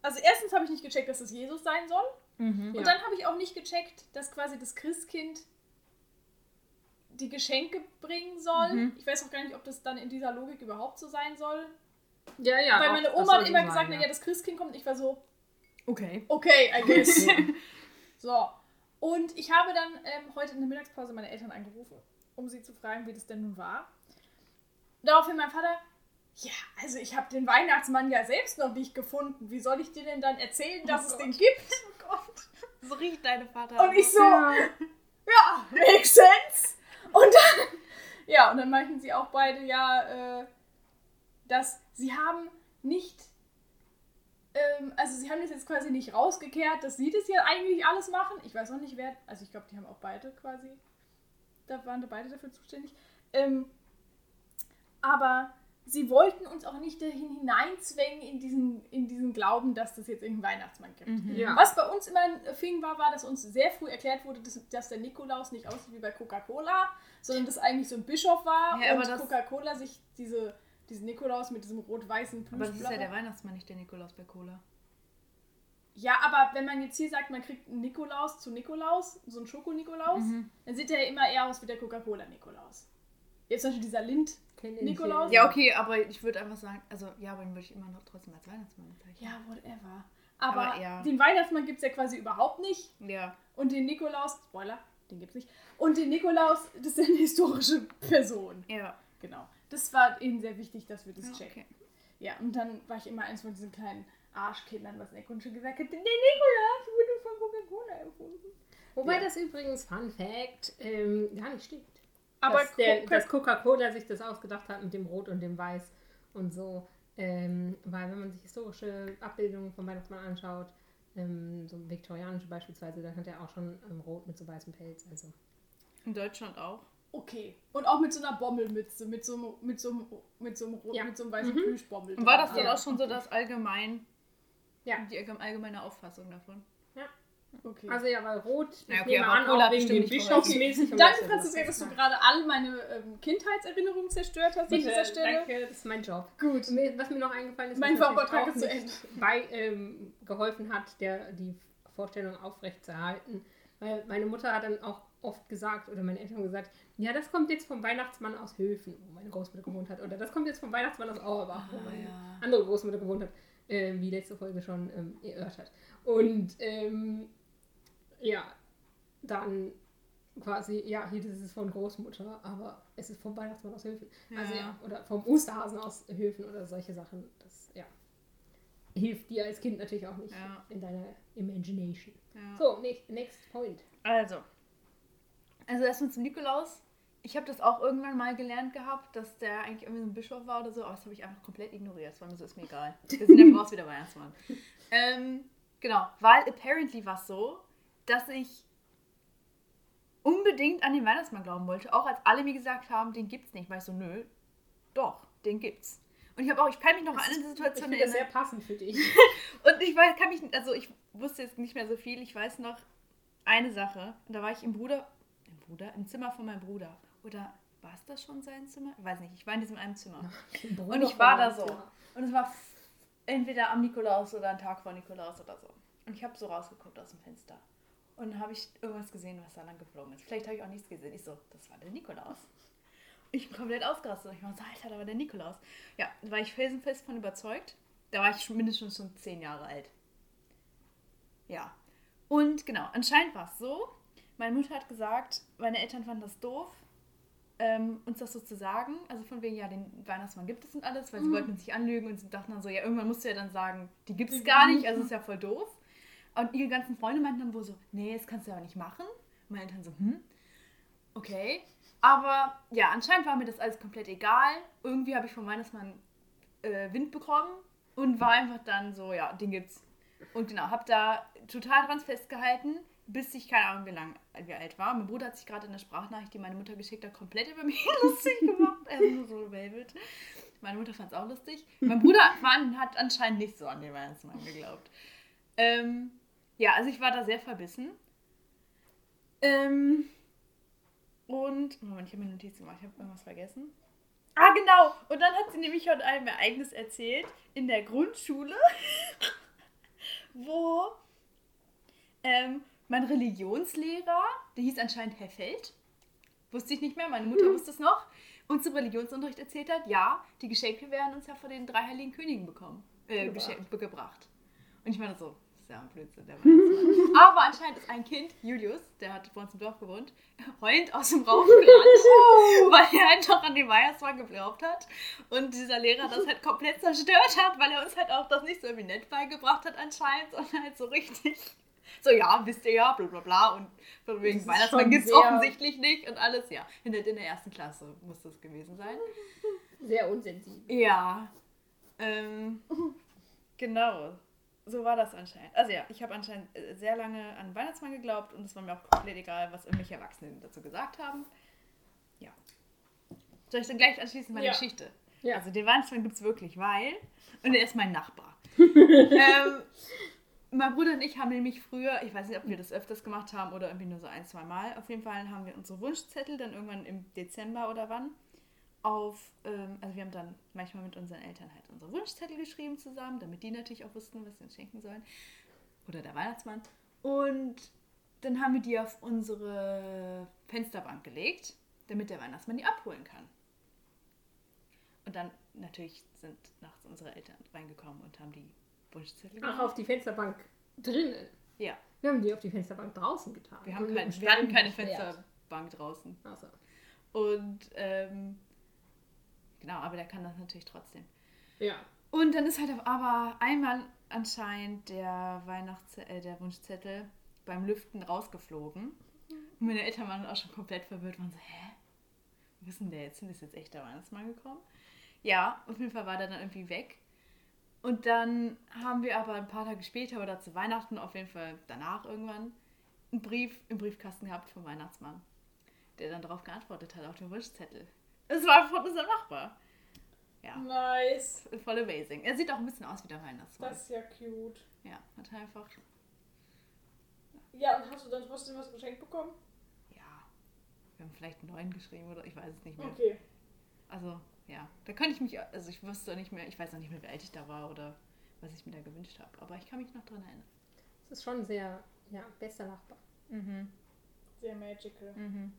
also erstens habe ich nicht gecheckt, dass es Jesus sein soll. Mhm. Ja. Und dann habe ich auch nicht gecheckt, dass quasi das Christkind die Geschenke bringen soll. Mhm. Ich weiß auch gar nicht, ob das dann in dieser Logik überhaupt so sein soll. Ja, ja. Weil meine Oma hat immer sein, gesagt, ja. na ja, das Christkind kommt. Und ich war so, Okay. okay, I guess. so. Und ich habe dann ähm, heute in der Mittagspause meine Eltern angerufen, um sie zu fragen, wie das denn nun war. Daraufhin mein Vater, ja, also ich habe den Weihnachtsmann ja selbst noch nicht gefunden. Wie soll ich dir denn dann erzählen, dass Oh es Gott. den gibt? Oh Gott. So riecht deine Vater. Und ich so, Ja. ja, makes sense. Und dann, ja, und dann meinten sie auch beide, ja, äh, dass sie haben nicht, ähm, also sie haben das jetzt quasi nicht rausgekehrt, dass sie das ja eigentlich alles machen. Ich weiß auch nicht, wer, also ich glaube, die haben auch beide quasi, da waren da beide dafür zuständig. Ähm, aber sie wollten uns auch nicht dahin hineinzwängen in diesen, in diesen Glauben, dass das jetzt irgendeinen Weihnachtsmann gibt. Mhm. Ja. Was bei uns immer ein Fing war, war, dass uns sehr früh erklärt wurde, dass, dass der Nikolaus nicht aussieht wie bei Coca-Cola, sondern dass eigentlich so ein Bischof war Ja, und Coca-Cola sich diese, diesen Nikolaus mit diesem rot-weißen Aber das ist ja der Weihnachtsmann, nicht der Nikolaus bei Cola. Ja, aber wenn man jetzt hier sagt, man kriegt einen Nikolaus zu Nikolaus, so einen Schoko-Nikolaus, Mhm. dann sieht der ja immer eher aus wie der Coca-Cola-Nikolaus. Jetzt zum Beispiel dieser Lind. Nikolaus? Ja, okay, aber ich würde einfach sagen, also ja, aber den würde ich immer noch trotzdem als Weihnachtsmann bezeichnen. Ja, whatever. Aber, Aber ja. den Weihnachtsmann gibt es ja quasi überhaupt nicht. Ja. Und den Nikolaus, Spoiler, den gibt's nicht. Und den Nikolaus, das ist eine historische Person. Ja. Genau. Das war ihnen sehr wichtig, dass wir das Ja, checken. okay. Ja, und dann war ich immer eins von diesen kleinen Arschkindern, was in der Grundschule gesagt hat, der Nikolaus wurde von Coca-Cola erfunden. Wobei Ja. das übrigens, Fun Fact, ähm, gar nicht stimmt. Aber dass, der, Coca- dass Coca-Cola sich das ausgedacht hat mit dem Rot und dem Weiß und so. Ähm, weil wenn man sich historische Abbildungen vom Weihnachtsmann anschaut, ähm, so viktorianische beispielsweise, dann hat er auch schon ähm, Rot mit so weißem Pelz. Also. In Deutschland auch. Okay. Und auch mit so einer Bommelmütze, mit so einem, mit so einem, mit so einem, rot- Ja. mit so einem weißen Mhm. Plüschbommel. Und war das dann Ja. auch schon so das allgemein, Ja. die allgem- allgemeine Auffassung davon? Okay. also ja, weil Rot, ich Ja, okay, nehme an, Cola auch wegen dem Bischofsmäßig. und Danke, das- Franziska, dass du gerade alle meine ähm, Kindheitserinnerungen zerstört hast an Bitte, dieser Stelle. danke, das ist mein Job. Gut. Mir- Was mir noch eingefallen ist, Mein Vortrag auch ist zu nicht bei, ähm, geholfen hat, der, die Vorstellung aufrechtzuerhalten. Weil meine Mutter hat dann auch oft gesagt, oder meine Eltern haben gesagt, ja, das kommt jetzt vom Weihnachtsmann aus Höfen, wo meine Großmutter gewohnt hat. Oder das kommt jetzt vom Weihnachtsmann aus Auerbach, wo Ah, meine ja. andere Großmutter gewohnt hat, äh, wie letzte Folge schon ähm, erörtert. Und ähm, ja, dann quasi, ja, hier das ist von Großmutter, aber es ist vom Weihnachtsmann aus Höfen. Also Ja. ja, oder vom Osterhasen aus Höfen oder solche Sachen. Das, ja, hilft dir als Kind natürlich auch nicht Ja. in deiner Imagination. Ja. So, next, next point. Also, Also erstmal zum Nikolaus. Ich habe das auch irgendwann mal gelernt gehabt, dass der eigentlich irgendwie so ein Bischof war oder so, aber das habe ich einfach komplett ignoriert. Das war mir so, ist mir egal. Wir sind ja raus wieder Weihnachtsmann. Ähm, genau, weil apparently war es so, dass ich unbedingt an den Weihnachtsmann glauben wollte, auch als alle mir gesagt haben, den gibt's nicht. Weil ich so, nö, doch, den gibt's. Und ich habe auch, ich kann mich noch an eine Situation finde das erinnern. sehr passend für dich. Und ich weiß, kann mich, also ich wusste jetzt nicht mehr so viel. Ich weiß noch eine Sache. Und da war ich im Bruder, im Bruder, im Zimmer von meinem Bruder. Oder war es das schon sein Zimmer? Ich weiß nicht. Ich war in diesem einen Zimmer. Und ich war da so. Und es war entweder am Nikolaus oder ein Tag vor Nikolaus oder so. Und ich habe so rausgeguckt aus dem Fenster. Und dann habe ich irgendwas gesehen, was da lang geflogen ist. Vielleicht habe ich auch nichts gesehen. Ich so, das war der Nikolaus. Ich bin komplett ausgerastet. Ich war so, Alter, da war der Nikolaus. Ja, da war ich felsenfest von überzeugt. Da war ich mindestens schon zehn Jahre alt. Ja. Und genau, anscheinend war es so. Meine Mutter hat gesagt, meine Eltern fanden das doof, ähm, uns das so zu sagen. Also von wegen, ja, den Weihnachtsmann gibt es und alles, weil sie wollten uns nicht anlügen und sie dachten dann so, ja, irgendwann musst du ja dann sagen, die gibt es gar nicht, also ist ja voll doof. Und ihre ganzen Freunde meinten dann wohl so, nee, das kannst du ja nicht machen. Und meine Eltern so, hm, okay. Aber ja, anscheinend war mir das alles komplett egal. Irgendwie habe ich vom Weihnachtsmann äh, Wind bekommen und war einfach dann so, ja, den gibt's. Und genau, habe da total dran festgehalten, bis ich keine Ahnung, wie lang wie alt war. Mein Bruder hat sich gerade in der Sprachnachricht, die meine Mutter geschickt hat, komplett über mich lustig gemacht. Er ist nur so Velvet. Meine Mutter fand es auch lustig. Mein Bruder Mann, hat anscheinend nicht so an den Weihnachtsmann geglaubt. Ähm, ja, also ich war da sehr verbissen. Ähm, und, Moment, ich habe mir Notizen gemacht, ich habe irgendwas vergessen. Ah, genau. Und dann hat sie nämlich von einem Ereignis erzählt in der Grundschule, wo ähm, mein Religionslehrer, der hieß anscheinend Herr Feld, wusste ich nicht mehr, meine Mutter wusste es noch, uns zum Religionsunterricht erzählt hat, ja, die Geschenke werden uns ja von den drei heiligen Königen bekommen, äh, Gebracht. gebracht. Und ich meine so, ist ja ein Blödsinn, der Weihnachtsmann. Aber anscheinend ist ein Kind, Julius, der hat bei uns im Dorf gewohnt, heulend aus dem Raum gerannt, weil er halt noch an den Weihnachtsmann geglaubt hat. Und dieser Lehrer das halt komplett zerstört hat, weil er uns halt auch das nicht so nett beigebracht hat anscheinend, sondern halt so richtig so, ja, wisst ihr ja, bla bla bla. Und von wegen Weihnachtsmann gibt es offensichtlich nicht und alles, ja. In der, in der ersten Klasse muss das gewesen sein. Sehr unsensibel. Ja. Ähm, genau. So war das anscheinend. Also ja, ich habe anscheinend äh, sehr lange an Weihnachtsmann geglaubt und es war mir auch komplett egal, was irgendwelche Erwachsenen dazu gesagt haben. Ja. Soll ich dann gleich anschließen meine Ja. Geschichte? Ja. Also den Weihnachtsmann gibt es wirklich, weil. Und er ist mein Nachbar. ähm, mein Bruder und ich haben nämlich früher, ich weiß nicht, ob wir das öfters gemacht haben oder irgendwie nur so ein, zwei Mal, auf jeden Fall haben wir unsere Wunschzettel dann irgendwann im Dezember oder wann auf, ähm, also wir haben dann manchmal mit unseren Eltern halt unsere Wunschzettel geschrieben zusammen, damit die natürlich auch wussten, was sie uns schenken sollen. Oder der Weihnachtsmann. Und dann haben wir die auf unsere Fensterbank gelegt, damit der Weihnachtsmann die abholen kann. Und dann natürlich sind nachts unsere Eltern reingekommen und haben die Wunschzettel Ach, auf die Fensterbank drinnen. Ja, Wir haben die auf die Fensterbank draußen getan. wir, haben kein, wir hatten keine. Fensterbank draußen. Ach so. Und ähm, genau, aber der kann das natürlich trotzdem. Ja. Und dann ist halt aber einmal anscheinend der Weihnachts äh, der Wunschzettel beim Lüften rausgeflogen. Und meine Eltern waren auch schon komplett verwirrt, waren so, hä? Wo ist denn der jetzt? Ist jetzt echt der Weihnachtsmann gekommen? Ja, auf jeden Fall war der dann irgendwie weg. Und dann haben wir aber ein paar Tage später oder zu Weihnachten, auf jeden Fall danach irgendwann, einen Brief im Briefkasten gehabt vom Weihnachtsmann, der dann darauf geantwortet hat, auf den Wunschzettel. Es war von unserem Nachbar. Ja, Nice. voll amazing. Er sieht auch ein bisschen aus wie der Weihnachtsmann. Das ist ja cute. Ja, hat er einfach. Ja, und hast du dann trotzdem was geschenkt bekommen? Ja. Wir haben vielleicht einen neuen geschrieben oder ich weiß es nicht mehr. Okay. Also, ja. Da kann ich mich, also ich wusste auch nicht mehr, ich weiß auch nicht mehr, wie alt ich da war oder was ich mir da gewünscht habe. Aber ich kann mich noch dran erinnern. Das ist schon sehr, ja, bester Nachbar. Mhm. Sehr magical. Mhm.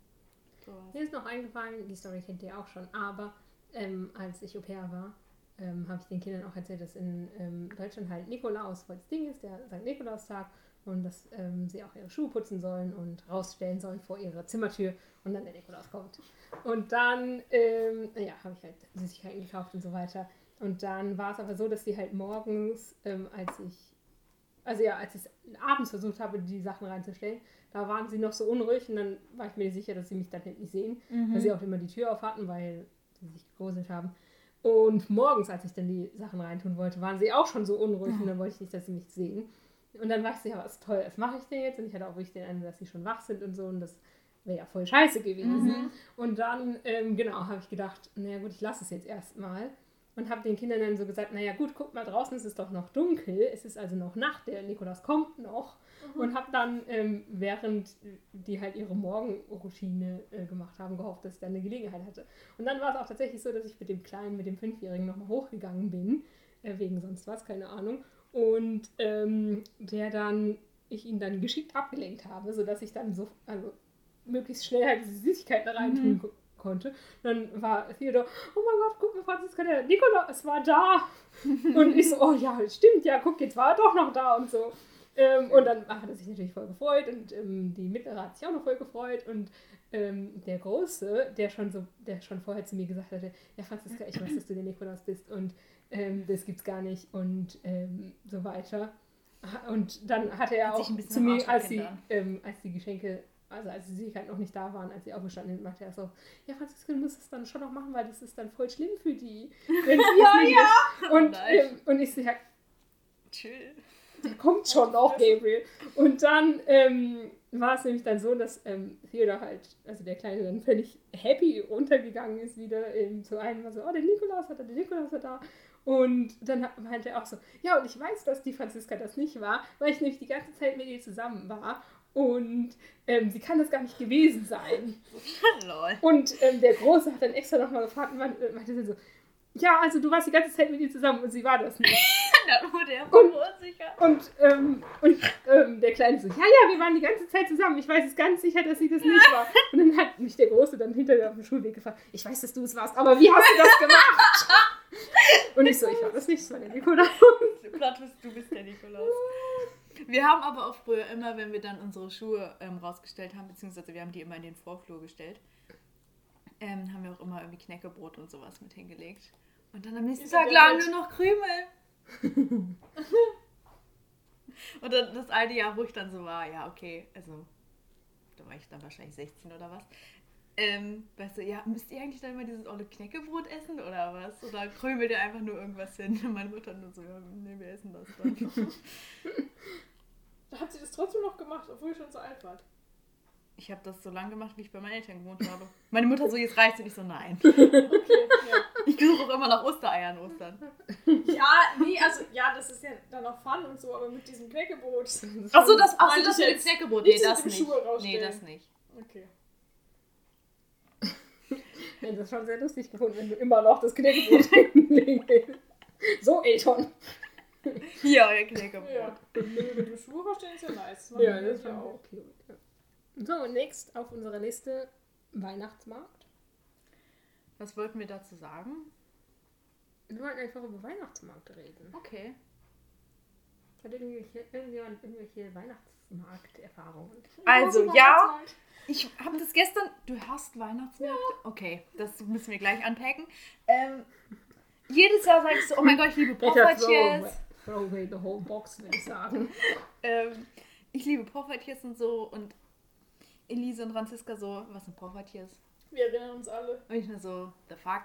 Mir ist noch eingefallen, die Story kennt ihr auch schon, aber ähm, als ich Au pair war, ähm, habe ich den Kindern auch erzählt, dass in ähm, Deutschland halt Nikolaus voll das Ding ist, der St. Nikolaustag, und dass ähm, sie auch ihre Schuhe putzen sollen und rausstellen sollen vor ihre Zimmertür und dann der Nikolaus kommt. Und dann, ähm, ja, habe ich halt Süßigkeiten gekauft und so weiter. Und dann war es aber so, dass sie halt morgens, ähm, als ich also ja, als ich abends versucht habe, die Sachen reinzustellen, da waren sie noch so unruhig und dann war ich mir sicher, dass sie mich dann nicht sehen, Mhm. weil sie auch immer die Tür auf hatten, weil sie sich gegruselt haben. Und morgens, als ich dann die Sachen reintun wollte, waren sie auch schon so unruhig und dann wollte ich nicht, dass sie mich sehen. Und dann war ich so, ja, was toll, was mache ich denn jetzt? Und ich hatte auch wirklich den Eindruck, dass sie schon wach sind und so und das wäre ja voll scheiße gewesen. Und dann, ähm, genau, habe ich gedacht, naja gut, ich lasse es jetzt erstmal. Und habe den Kindern dann so gesagt, naja gut, guck mal draußen, es ist doch noch dunkel, es ist also noch Nacht, der Nikolaus kommt noch. Und habe dann, ähm, während die halt ihre Morgenroutine äh, gemacht haben, gehofft, dass ich dann eine Gelegenheit hatte. Und dann war es auch tatsächlich so, dass ich mit dem Kleinen, mit dem Fünfjährigen nochmal hochgegangen bin, äh, wegen sonst was, keine Ahnung. Und ähm, der dann, ich ihn dann geschickt abgelenkt habe, sodass ich dann so, also möglichst schnell halt diese Süßigkeiten da reintun ko- konnte. Dann war Theodor, oh mein Gott, guck mal, Franziska, der Nikolaus war da. und ich so, oh ja, stimmt, ja, guck, jetzt war er doch noch da und so. Ähm, und dann hat er sich natürlich voll gefreut und ähm, die Mittlere hat sich auch noch voll gefreut und ähm, der Große, der schon so, der schon vorher zu mir gesagt hatte, ja Franziska, ich weiß, dass du der Nikolaus bist und ähm, das gibt's gar nicht und ähm, so weiter. Und dann hatte er Hat auch zu mir, als gekennengelernt. ähm, als die Geschenke, also als die Süßigkeiten noch nicht da waren, als sie aufgestanden sind, meinte er so, ja Franziska, du musst es dann schon noch machen, weil das ist dann voll schlimm für die. Wenn es Ja, ja. ist. Und, nein. ähm, und ich ja, Chill. der kommt schon noch, Gabriel. Und dann ähm, war es nämlich dann so, dass ähm, Theodor halt, also der Kleine dann völlig happy runtergegangen ist wieder ähm, zu einem, war so, oh, der Nikolaus hat da, der Nikolaus hat da. Und dann meinte er auch so, ja, und ich weiß, dass die Franziska das nicht war, weil ich nämlich die ganze Zeit mit ihr zusammen war. Und ähm, sie kann das gar nicht gewesen sein. Lol. Und ähm, der Große hat dann extra nochmal gefragt und meinte meinte dann so, ja, also du warst die ganze Zeit mit ihr zusammen und sie war das nicht. Dann wurde er voll unsicher. Und, ähm, und ähm, der Kleine so, ja, ja, wir waren die ganze Zeit zusammen. Ich weiß es ganz sicher, dass sie das nicht war. Und dann hat mich der Große dann hinter mir auf dem Schulweg gefragt, ich weiß, dass du es warst, aber wie hast du das gemacht? Und ich so, ich war das nicht, das war der Nikolaus. Du bist der Nikolaus. Wir haben aber auch früher immer, wenn wir dann unsere Schuhe ähm, rausgestellt haben, beziehungsweise wir haben die immer in den Vorflur gestellt, ähm, haben wir auch immer irgendwie Knäckebrot und sowas mit hingelegt. Und dann am nächsten Tag lagen nur noch Krümel. und dann das eine Jahr, wo ich dann so war, ja, okay, also da war ich dann wahrscheinlich 16 oder was. Ähm, weißt du, ja, müsst ihr eigentlich dann immer dieses olle Knäckebrot essen oder was? Oder krümelt ihr einfach nur irgendwas hin? Und meine Mutter nur so, ja, nee, wir essen das dann. Da hat sie das trotzdem noch gemacht, obwohl ich schon so alt war. Ich habe das so lange gemacht, wie ich bei meinen Eltern gewohnt habe. Meine Mutter so, jetzt reicht's und ich so, nein. Okay, ja. Ich suche auch immer nach Ostereiern Ostern. Ja, nee, also, ja, das ist ja dann noch Fun und so, aber mit diesem Knäckebrot. Achso, das, ach so, das mit dem. Knäckebrot. Nee, das nicht. Nee, das nicht. Okay. Ich hätte das schon sehr lustig gefunden, wenn du immer noch das Knäckebrot hinlegst. So, Elton. Ja, euer Knäckebrot. Ja. Mit dem Schuh rausstellen ist ja nice. Das Ja, das ja war auch. cute. Ja. So, next auf unserer Liste Weihnachtsmarkt. Was wollten wir dazu sagen? Wir wollten einfach über Weihnachtsmarkt reden. Okay. Hat irgendwelche, irgendjemand irgendwelche Weihnachtsmarkterfahrungen? Also, ja, Weihnachtsmarkt. Ich habe das gestern. Du hast Weihnachtsmärkte? Okay, das müssen wir gleich anpacken. Ähm, jedes Jahr sage ich so, oh mein Gott, ich liebe Poffertjes. throw away the whole box, würde ich sagen. Ähm, ich liebe Poffertjes und so. Und Elise und Franziska so, was sind Poffertjes? Wir erinnern uns alle. Und ich nur so, the fuck?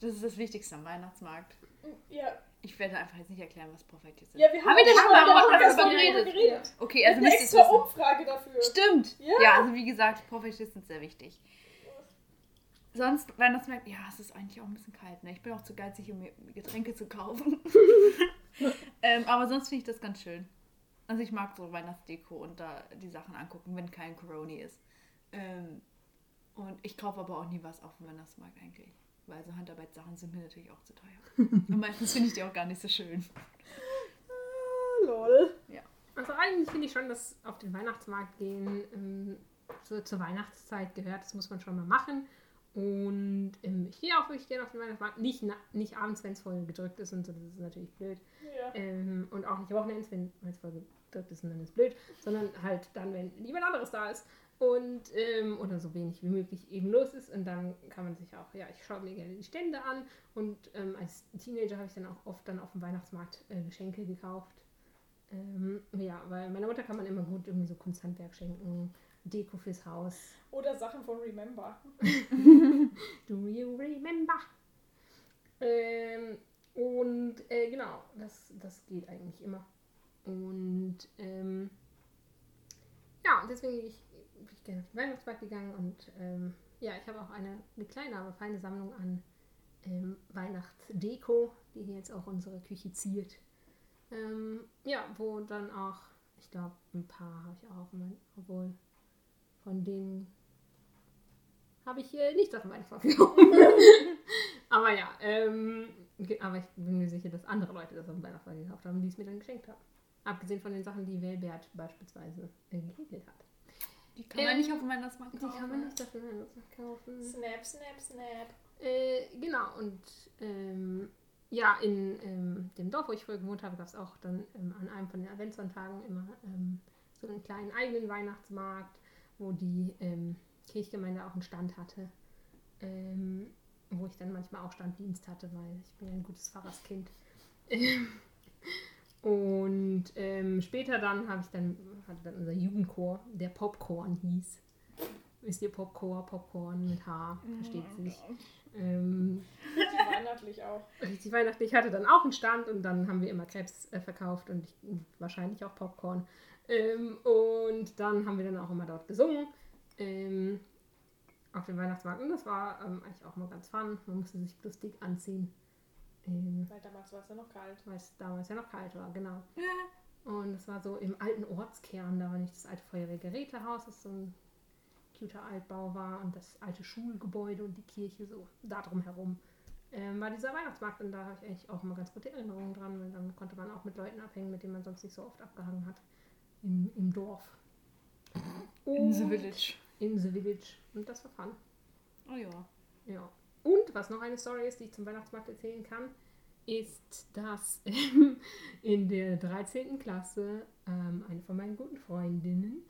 Das ist das Wichtigste am Weihnachtsmarkt. Ja, Ich werde einfach jetzt nicht erklären, was Poffertjes sind. ja wir haben, Haben wir ja da schon mal darüber geredet? geredet. Okay, also müsst ihr es wissen. Umfrage dafür. Stimmt. Ja. Ja. also wie gesagt, Poffertjes sind sehr wichtig. Sonst, Weihnachtsmärkte, ja, es ist eigentlich auch ein bisschen kalt. Ne? Ich bin auch zu geizig, um mir Getränke zu kaufen. ähm, aber sonst finde ich das ganz schön. Also ich mag so Weihnachtsdeko und da die Sachen angucken, wenn kein Corona ist. Ähm, und ich kaufe aber auch nie was auf dem Weihnachtsmarkt eigentlich. Weil so Handarbeitssachen sind mir natürlich auch zu teuer. und meistens finde ich die auch gar nicht so schön. Lol. Also eigentlich finde ich schon, dass auf den Weihnachtsmarkt gehen ähm, so zur Weihnachtszeit gehört. Das muss man schon mal machen. Und ähm, ich gehe auch wirklich gerne auf den Weihnachtsmarkt. Nicht, na, nicht abends, wenn es voll gedrückt ist und so, das ist natürlich blöd. Ja. Ähm, und auch nicht wochenends, wenn es voll gedrückt ist und dann ist blöd. Sondern halt dann, wenn niemand anderes da ist. Und ähm, oder so wenig wie möglich eben los ist. Und dann kann man sich auch, ja, ich schaue mir gerne die Stände an. Und ähm, als Teenager habe ich dann auch oft dann auf dem Weihnachtsmarkt äh, Geschenke gekauft. Ähm, ja, weil meiner Mutter kann man immer gut irgendwie so Kunsthandwerk schenken, Deko fürs Haus. Oder Sachen von Remember. Do you remember? Ähm, und äh, genau, das, das geht eigentlich immer. Und ähm, ja, deswegen bin ich, bin ich gerne auf den Weihnachtsmarkt gegangen und ähm, ja, ich habe auch eine, eine kleine, aber feine Sammlung an ähm, Weihnachtsdeko, die hier jetzt auch unsere Küche ziert. Ähm, ja, wo dann auch, ich glaube, ein paar habe ich auch, mein, obwohl von denen habe ich äh, nicht auf dem Weihnachtsmarkt gekauft. aber ja, ähm, aber ich bin mir sicher, dass andere Leute das auf dem Weihnachtsmarkt gekauft haben, die es mir dann geschenkt haben. Abgesehen von den Sachen, die Welbert beispielsweise gehäkelt hat. Die kann man Ähm, nicht auf dem Weihnachtsmarkt Die kaufen. kann man nicht auf dem Weihnachtsmarkt kaufen. Snap, snap, snap. Äh, genau, und ähm, ja, in ähm, dem Dorf, wo ich früher gewohnt habe, gab es auch dann ähm, an einem von den Adventssonntagen immer ähm, so einen kleinen eigenen Weihnachtsmarkt, wo die ähm, Kirchgemeinde auch einen Stand hatte. Ähm, wo ich dann manchmal auch Standdienst hatte, weil ich bin ja ein gutes Pfarrerskind. Und ähm, später dann habe ich dann, hatte dann unser Jugendchor, der Popcorn hieß. Wisst ihr Popcorn, Popcorn mit H, versteht sich. Ähm, Richtig weihnachtlich auch. richtig weihnachtlich. Ich hatte dann auch einen Stand und dann haben wir immer Krebs äh, verkauft und ich, wahrscheinlich auch Popcorn. Ähm, und dann haben wir dann auch immer dort gesungen. Ähm, auf dem Weihnachtsmarkt. Und das war ähm, eigentlich auch mal ganz fun. Man musste sich dick anziehen. Ähm, Weil damals war es ja noch kalt. weil es damals ja noch kalt war, genau. Und es war so im alten Ortskern, da war nicht das alte Feuerwehrgerätehaus, das so ein cuter Altbau war und das alte Schulgebäude und die Kirche so da drum herum. Ähm, war dieser Weihnachtsmarkt und da habe ich eigentlich auch immer ganz gute Erinnerungen dran, weil dann konnte man auch mit Leuten abhängen, mit denen man sonst nicht so oft abgehangen hat. Im, im Dorf. In the Village. In the Village. Und das war fun. Oh ja. Ja. Und was noch eine Story ist, die ich zum Weihnachtsmarkt erzählen kann, ist, dass in der 13. Klasse ähm, eine von meinen guten Freundinnen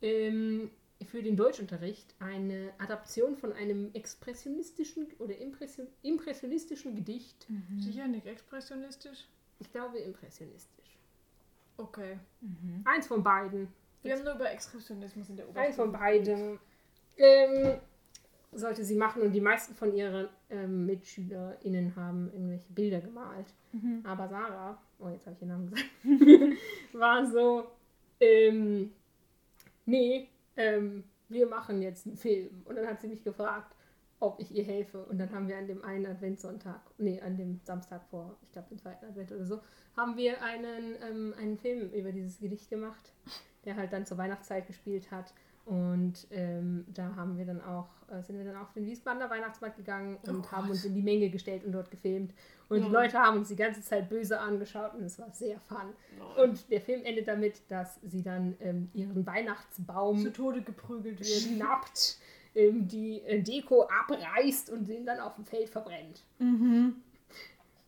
ähm, für den Deutschunterricht eine Adaption von einem expressionistischen oder impression, impressionistischen Gedicht, Sicher nicht expressionistisch? ich glaube impressionistisch. Okay. Eins von beiden. Wir haben nur über Expressionismus in der Eins von beiden ähm, sollte sie machen und die meisten von ihren ähm, MitschülerInnen haben irgendwelche Bilder gemalt. Aber Sarah, oh jetzt habe ich ihren Namen gesagt, war so, ähm, nee, ähm, wir machen jetzt einen Film. Und dann hat sie mich gefragt, ob ich ihr helfe. Und dann haben wir an dem einen Adventssonntag, nee, an dem Samstag vor, ich glaube, dem zweiten Advent oder so, haben wir einen, ähm, einen Film über dieses Gedicht gemacht, der halt dann zur Weihnachtszeit gespielt hat. Und ähm, da haben wir dann auch, äh, sind wir dann auf den Wiesbadener Weihnachtsmarkt gegangen und haben uns in die Menge gestellt und dort gefilmt. Und die Leute haben uns die ganze Zeit böse angeschaut und es war sehr fun. Und der Film endet damit, dass sie dann ähm, ihren Weihnachtsbaum Zu Tode geprügelt wird. schnappt, ähm, die äh, Deko abreißt und den dann auf dem Feld verbrennt.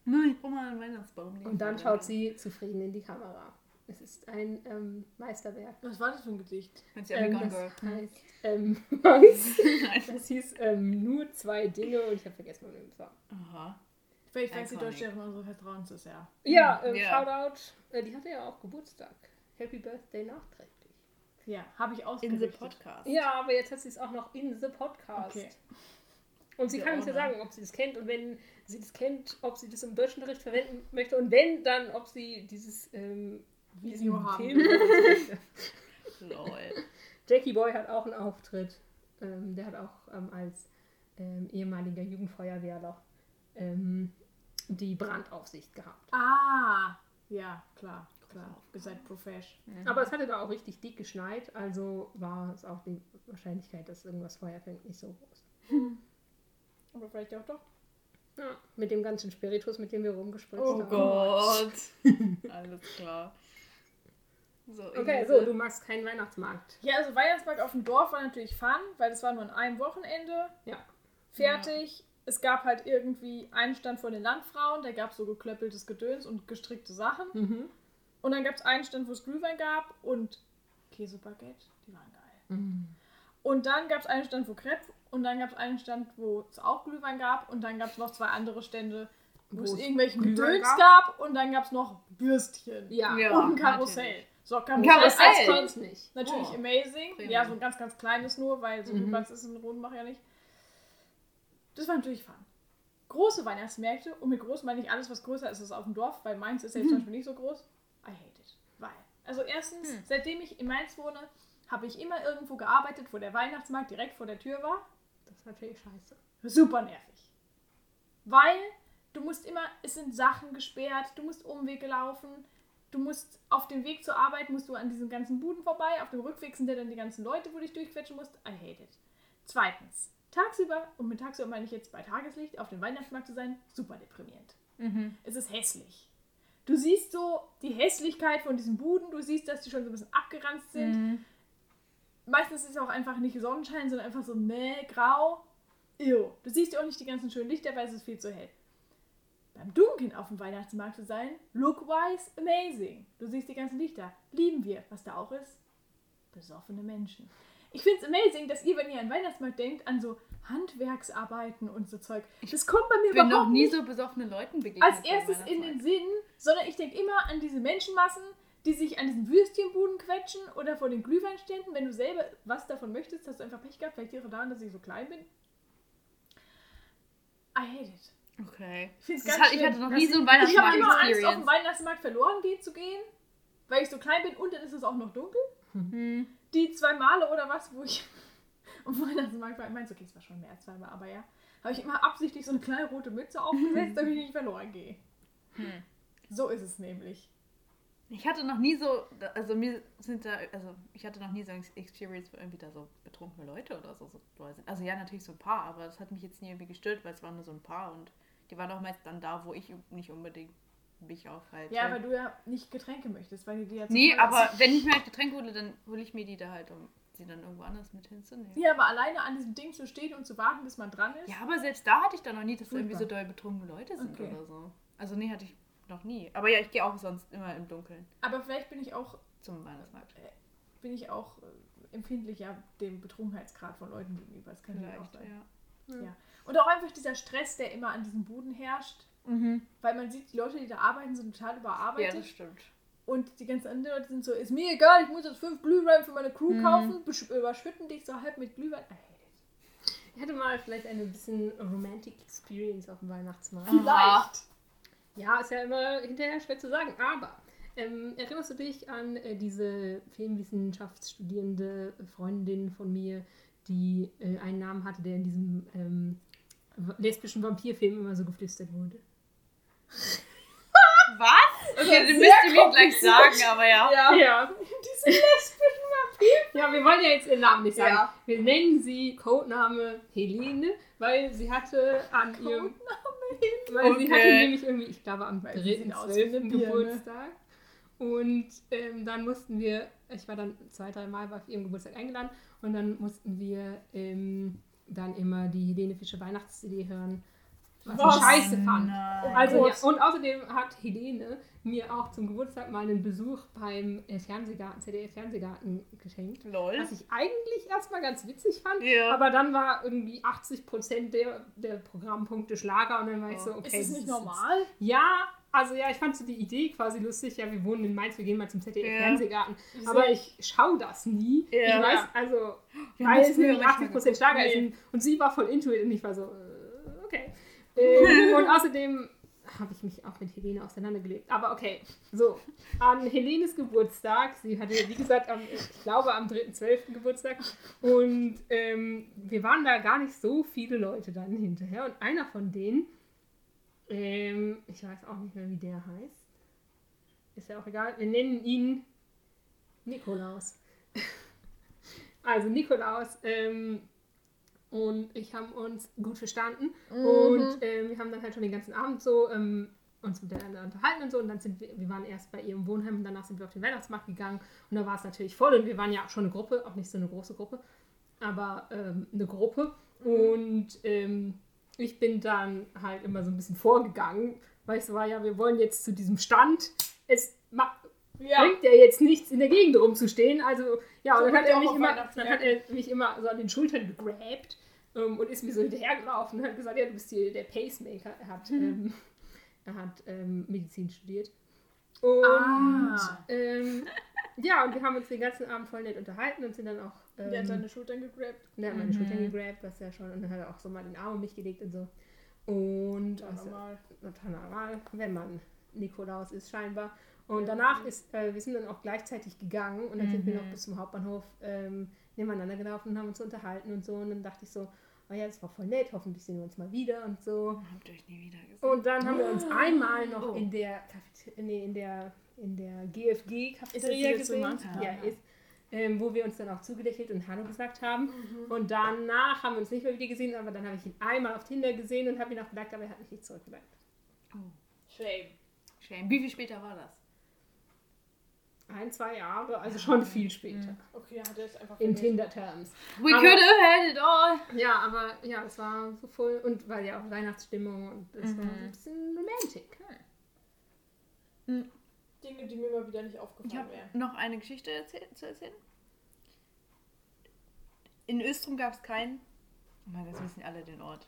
Nein, ich brauche mal einen Weihnachtsbaum. Und dann schaut sie zufrieden in die Kamera. Es ist ein ähm, Meisterwerk. Was war das für ein Gedicht? Ähm, das heißt, ähm, was? Das hieß ähm, nur zwei Dinge und ich habe vergessen, wann es war. Aha. Vielleicht weiß die Iconic. Deutschlehrerin unseres Vertrauens ist, ja. Ja, ähm, Ja. Shoutout. Äh, die hatte ja auch Geburtstag. Happy Birthday nachträglich. Ja, habe ich In ausgerichtet. the Podcast. Ja, aber jetzt hat sie es auch noch in the Podcast. Okay. Und sie Ja, kann uns ja auch, sagen, ob sie das kennt und wenn sie das kennt, ob sie das im Deutschunterricht verwenden möchte und wenn, dann ob sie dieses ähm, diesen möchte. Lol. Jackie Boy hat auch einen Auftritt. Ähm, der hat auch ähm, als ähm, ehemaliger Jugendfeuerwehrler ähm, die Brandaufsicht gehabt. Ah, ja, klar, klar. Ihr seid profesh. Aber es hatte da auch richtig dick geschneit, also war es auch die Wahrscheinlichkeit, dass irgendwas Feuer fängt, nicht so groß. Aber vielleicht auch doch. Ja, mit dem ganzen Spiritus, mit dem wir rumgespritzt Oh haben. Gott. Alles klar. So, Okay, so, du magst keinen Weihnachtsmarkt. Ja, also Weihnachtsmarkt auf dem Dorf war natürlich fun, weil das war nur an einem Wochenende. Ja. Fertig. Es gab halt irgendwie einen Stand von den Landfrauen, da gab es so geklöppeltes Gedöns und gestrickte Sachen. Mhm. Und dann gab es einen Stand, wo es Glühwein gab und Käsebaguette, die waren geil. Mhm. Und dann gab es einen Stand, wo Crepe und dann gab es einen Stand, wo es auch Glühwein gab und dann gab es noch zwei andere Stände, wo es es irgendwelchen Glühwein Gedöns gab und dann gab es noch Würstchen. Ja, Ja. und ein Karussell. natürlich. So, Karussell, Karussell. als das kommt's nicht. natürlich Oh. amazing. Premium. Ja, so ein ganz, ganz kleines nur, weil so Mhm. Platz ist in Rodenbach ja nicht. Das war natürlich fun. Große Weihnachtsmärkte, und mit groß meine ich alles, was größer ist als auf dem Dorf, weil Mainz ist ja Mhm. zum Beispiel nicht so groß. I hate it. Weil, also erstens, Hm. seitdem ich in Mainz wohne, habe ich immer irgendwo gearbeitet, wo der Weihnachtsmarkt direkt vor der Tür war. Das ist natürlich scheiße. super nervig. Weil du musst immer, es sind Sachen gesperrt, du musst Umwege laufen, du musst auf dem Weg zur Arbeit, musst du an diesen ganzen Buden vorbei, auf dem Rückweg sind ja dann die ganzen Leute, wo du dich durchquetschen musst. I hate it. Zweitens, tagsüber, und mit tagsüber meine ich jetzt bei Tageslicht, auf dem Weihnachtsmarkt zu sein, super deprimierend. Mhm. Es ist hässlich. Du siehst so die Hässlichkeit von diesen Buden, du siehst, dass die schon so ein bisschen abgeranzt sind. Mhm. Meistens ist es auch einfach nicht Sonnenschein, sondern einfach so mäh, grau. Ew. Du siehst ja auch nicht die ganzen schönen Lichter, weil es ist viel zu hell. Beim Dunkeln auf dem Weihnachtsmarkt zu sein, look-wise amazing. Du siehst die ganzen Lichter. Lieben wir. Was da auch ist? Besoffene Menschen. Ich finde es amazing, dass ihr, wenn ihr an Weihnachtsmarkt denkt, an so Handwerksarbeiten und so Zeug. Das kommt bei mir Ich bin noch nie so besoffenen Leuten begegnet. als erstes in den. Sinn, sondern ich denke immer an diese Menschenmassen, die sich an diesen Würstchenbuden quetschen oder vor den Glühweinständen. Wenn du selber was davon möchtest, hast du einfach Pech gehabt. Vielleicht es daran, dass ich so klein bin. I hate it. Okay. Ich, Das hat, ich hatte noch nie so ein ich habe immer Angst, auf Weihnachtsmarkt-Experience. Weihnachtsmarkt verloren gehen zu gehen, weil ich so klein bin und dann ist es auch noch dunkel. Hm. Die zwei Male oder was, wo ich dem Weihnachtsmarkt war, ich meine, okay, es war schon mehr als zweimal, aber ja, habe ich immer absichtlich so eine kleine rote Mütze aufgesetzt, damit ich nicht verloren gehe. Hm. So ist es nämlich. Ich hatte noch nie so, also mir sind da, also ich hatte noch nie so eine Experience, wo irgendwie da so betrunkene Leute oder so, so sind. Also ja, natürlich so ein paar, aber das hat mich jetzt nie irgendwie gestört, weil es waren nur so ein paar und die waren auch meist dann da, wo ich nicht unbedingt mich aufhalte. Ja, weil du ja nicht Getränke möchtest, weil die dir ja Nee, aber sind. wenn ich mir halt Getränke hole, dann hole ich mir die da halt, um sie dann irgendwo anders mit hinzunehmen. Ja, aber alleine an diesem Ding zu stehen und zu warten, bis man dran ist. Ja, aber selbst da hatte ich dann noch nie, dass da irgendwie so doll betrunkene Leute sind Okay. oder so. Also nee, hatte ich noch nie. Aber ja, ich gehe auch sonst immer im Dunkeln Aber vielleicht bin ich auch, zum Weihnachtsmarkt. bin ich auch äh, empfindlicher dem Betrunkenheitsgrad von Leuten gegenüber. Das kann ja auch Vielleicht, sein. ja. Und auch einfach dieser Stress, der immer an diesen Buden herrscht. Mhm. Weil man sieht, die Leute, die da arbeiten, sind total Ja, überarbeitet. das stimmt. und die ganzen anderen Leute sind so, ist mir egal, ich muss jetzt fünf Glühwein für meine Crew Mhm. kaufen, überschütten dich so halb mit Glühwein. It. Ich hatte mal vielleicht eine bisschen Romantic Experience auf dem Weihnachtsmarkt. Vielleicht. Ja, ist ja immer hinterher schwer zu sagen, aber ähm, erinnerst du dich an äh, diese Filmwissenschaftsstudierende Freundin von mir, die äh, einen Namen hatte, der in diesem ähm, lesbischen Vampirfilm immer so geflüstert wurde? Was? Okay, sehr müsst ihr mir gleich sagen, aber ja. Ja. Ja. Diese lesbischen Vampire. Ja, wir wollen ja jetzt ihren Namen nicht sagen. Ja. Wir nennen sie Codename Helene, weil sie hatte an ihrem. Weil sie Okay. hatte nämlich irgendwie, ich glaube, am sie 3.12. eine Birne. Geburtstag. Und ähm, dann mussten wir, ich war dann zwei, drei Mal auf ihrem Geburtstag eingeladen und dann mussten wir ähm, dann immer die Helene Fischer Weihnachts-CD hören, was, Was? ich scheiße fand. Nein. Also, ja, und außerdem hat Helene mir auch zum Geburtstag mal einen Besuch beim äh, Fernsehgarten, ZDF-Fernsehgarten geschenkt. Lol. Was ich eigentlich erstmal ganz witzig fand. Ja. Aber dann war irgendwie 80% der, der Programmpunkte Schlager und dann war ich Oh. so, okay. Ist das nicht jetzt- normal? Ja, also ja, ich fand so die Idee quasi lustig. Ja, wir wohnen in Mainz, wir gehen mal zum ZDF-Fernsehgarten. Wieso? Aber ich schaue das nie. Ja. Ich weiß, also, Wir weil es nämlich manchmal 80% Schlager Nee. ist. Und- sie war voll into it und ich war so, äh, okay. Ähm, und außerdem habe ich mich auch mit Helene auseinandergelebt. Aber okay, so, an Helenes Geburtstag, sie hatte, wie gesagt, am, ich glaube am 3.12. Geburtstag und ähm, wir waren da gar nicht so viele Leute dann hinterher und einer von denen, ähm, ich weiß auch nicht mehr, wie der heißt, ist ja auch egal, wir nennen ihn Nikolaus. Also Nikolaus ähm, und ich haben uns gut verstanden. Und ähm, wir haben dann halt schon den ganzen Abend so ähm, uns miteinander unterhalten und so. Und dann sind wir, wir waren erst bei ihrem Wohnheim und danach sind wir auf den Weihnachtsmarkt gegangen. Und da war es natürlich voll und wir waren ja auch schon eine Gruppe, auch nicht so eine große Gruppe, aber ähm, eine Gruppe. Und ähm, ich bin dann halt immer so ein bisschen vorgegangen, weil ich so war, ja, wir wollen jetzt zu diesem Stand, es Ja. bringt ja jetzt nichts, in der Gegend rumzustehen. Also, ja, So und dann hat, er mich immer, dann hat er mich immer so an den Schultern gegrabt ähm, und ist mir so hinterhergelaufen und hat gesagt, ja, du bist hier der Pacemaker. Er hat, ähm, Er hat ähm, Medizin studiert. Und Ah. ähm, ja, und wir haben uns den ganzen Abend voll nett unterhalten und sind dann auch. Ähm, Der hat seine Schultern gegrabt. der hat meine Schultern gegrabt, was ja schon. Und dann hat er auch so mal den Arm um mich gelegt und so. Und normal. total normal, wenn man Nikolaus ist, scheinbar. Und danach ist, äh, wir sind dann auch gleichzeitig gegangen und dann sind wir noch bis zum Hauptbahnhof ähm, nebeneinander gelaufen und haben uns unterhalten und so. Und dann dachte ich so, oh ja, das war voll nett, hoffentlich sehen wir uns mal wieder und so. Habt ihr euch nie wieder gesehen? Und dann haben wir uns einmal noch Oh. in der Cafete- nee, in der in der GFG Cafeteria gesehen. Ja. ist. Ähm, wo wir uns dann auch zugelächelt und Hallo gesagt haben. Mhm. Und danach haben wir uns nicht mehr wieder gesehen, aber dann habe ich ihn einmal auf Tinder gesehen und habe ihn auch geliked, aber er hat mich nicht zurückgeliked. Oh, Shame. shame. Wie viel später war das? Ein, zwei Jahre, also schon viel später. Okay, hat er es einfach In. Tinder-Terms. We Aber- could have had it all. Ja, aber ja, es war so voll und weil ja auch Weihnachtsstimmung und es war so ein bisschen romantic. Dinge, die mir mal wieder nicht Ich aufgefallen wären. noch eine Geschichte erzähl zu erzählen. In Östrom gab es keinen. Oh mein Gott, jetzt wissen alle den Ort.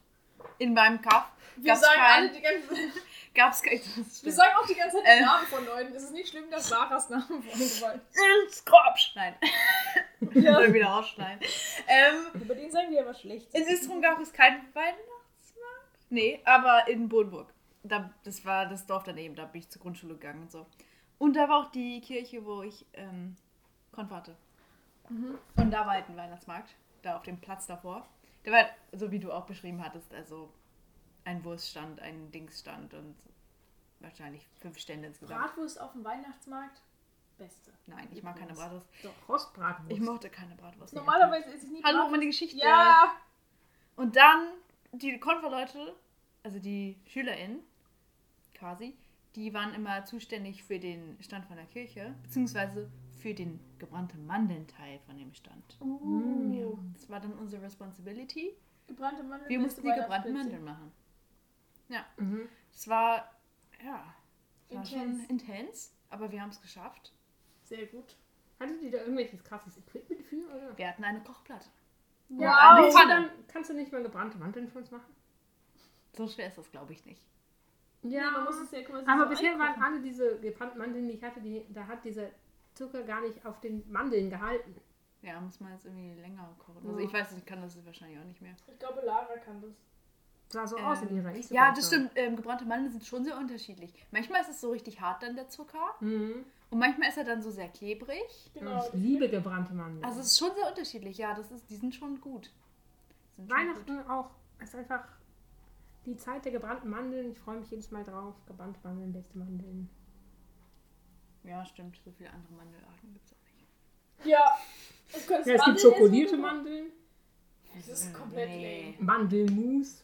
In meinem Kaff Wir gab es sagen alle keinen. die ganze Zeit. Gab's kein, das Wir sagen auch die ganze Zeit die Äh. Namen von Leuten. Es ist nicht schlimm, dass Sarahs Name vorgefallen Skopsch! Nein. Ja. Soll wieder rausschneiden. Ähm, Über den sagen wir aber schlecht. in Östrom gab es keinen Weihnachtsmarkt. Nee, aber in Bodenburg. Da, das war das Dorf daneben, da bin ich zur Grundschule gegangen und so. Und da war auch die Kirche, wo ich ähm, Konf hatte. Und da war halt ein Weihnachtsmarkt, da auf dem Platz davor. Der war, halt, so wie du auch beschrieben hattest, also ein Wurststand, ein Dingsstand und wahrscheinlich fünf Stände insgesamt. Bratwurst auf dem Weihnachtsmarkt. Beste. Nein, ich mag keine Bratwurst. Doch, Rostbratwurst. Ich mochte keine Bratwurst. Normalerweise ist es nie Hallo, meine Geschichte. Ja! Und dann die Konferleute, also die SchülerInnen quasi, die waren immer zuständig für den Stand von der Kirche, beziehungsweise für den gebrannten Mandeln-Teil von dem Stand. Uh, Das war dann unsere Responsibility. Gebrannte Mandeln. Wir mussten die gebrannten. Mandeln machen. Ja, Mhm. es war, ja, es war Intens. schon intens, aber wir haben es geschafft. Sehr gut. Hattet ihr da irgendwelches krasses Equipment für? Oder? Wir hatten eine Kochplatte. Ja, du Pfanne. dann, kannst du nicht mal gebrannte Mandeln für uns machen? So schwer ist das, glaube ich, nicht. Ja, man muss es ja quasi aber so bisher waren einkochen. alle diese gebrannten Mandeln, die ich hatte, die, da hat dieser Zucker gar nicht auf den Mandeln gehalten. Ja, muss man jetzt irgendwie länger kochen. Also ich weiß, ich kann das wahrscheinlich auch nicht mehr. Ich glaube, Lara kann das. Sah so Ähm, aus in ihrer Instagram. Ja, das stimmt. Ähm, gebrannte Mandeln sind schon sehr unterschiedlich. Manchmal ist es so richtig hart dann der Zucker Mhm. und manchmal ist er dann so sehr klebrig. Genau. Ich liebe gebrannte Mandeln. Also es ist schon sehr unterschiedlich. Ja, das ist, die sind schon gut. Sind schon Weihnachten auch ist einfach die Zeit der gebrannten Mandeln. Ich freue mich jedes Mal drauf. Gebrannte Mandeln, beste Mandeln. Ja, stimmt. So viele andere Mandelarten gibt es auch nicht. Ja. Ja, es gibt schokolierte Mandeln, Das ist komplett lame. Mandelmus.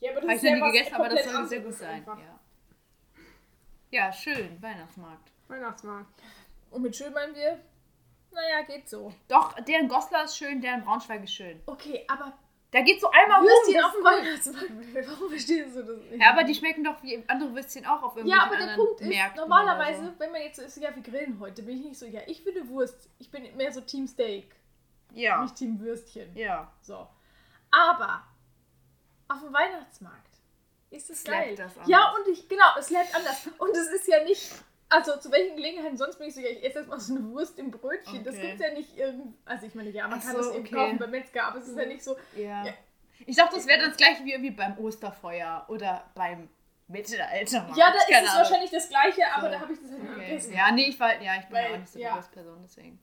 Ja, aber das Habe ich ist ja nie gegessen, aber das soll sehr gut sein. Ja. ja, schön. Weihnachtsmarkt. Weihnachtsmarkt. Und mit schön meinen wir, naja, geht so. Doch, deren Goslar ist schön, deren Braunschweig ist schön. Okay, aber Da geht so einmal rum. Würstchen das auf dem. Weihnachtsmarkt. Warum verstehst du das nicht? Ja, aber die schmecken doch wie andere Würstchen auch auf irgendwelchen Ja, aber der Punkt ist, Märkten normalerweise, oder wenn man jetzt so ist, ja, wir grillen heute, bin ich nicht so, ja, ich will eine Wurst. Ich bin mehr so Team Steak, So. Ja. nicht Team Würstchen. Ja. So. Aber auf dem Weihnachtsmarkt ist es geil. das anders. ja, und ich, genau, es lädt anders. Und es ist ja nicht, also zu welchen Gelegenheiten sonst bin ich so, ja, ich esse jetzt mal so eine Wurst im Brötchen. Das Okay. gibt's ja nicht irgend, also ich meine, ja, man Ach kann so, das eben okay. kaufen beim Metzger, aber es ist ja nicht so, Ja. Ja. Ich dachte, das wäre dann das gleiche wie irgendwie beim Osterfeuer oder beim Mittelalter. ja, da ist Keine es Ahnung. wahrscheinlich das Gleiche, aber So. da habe ich das halt nicht Okay. gegessen. Ja, nee, ich war, ja, ich bin Weil, ja auch nicht so eine ja. Wurstperson, deswegen.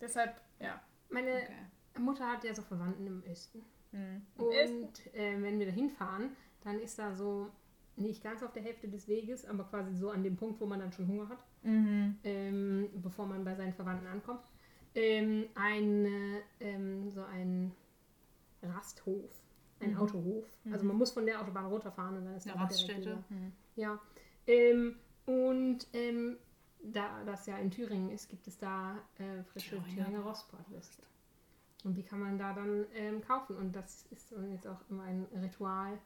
Deshalb, ja. Meine Okay. Mutter hat ja so Verwandten im Osten. Hm. Und äh, wenn wir da hinfahren, dann ist da so nicht ganz auf der Hälfte des Weges, aber quasi so an dem Punkt, wo man dann schon Hunger hat, Mhm. ähm, bevor man bei seinen Verwandten ankommt, ähm, ein, äh, ähm, so ein Rasthof, ein Autohof. Also man muss von der Autobahn runterfahren und dann ist Eine da Raststätte. Ja. Ähm, und ähm, da das ja in Thüringen ist, gibt es da äh, frische Thüringer Thüringer Rostbratwürste. Und die kann man da dann ähm, kaufen. Und das ist jetzt auch immer ein Ritual,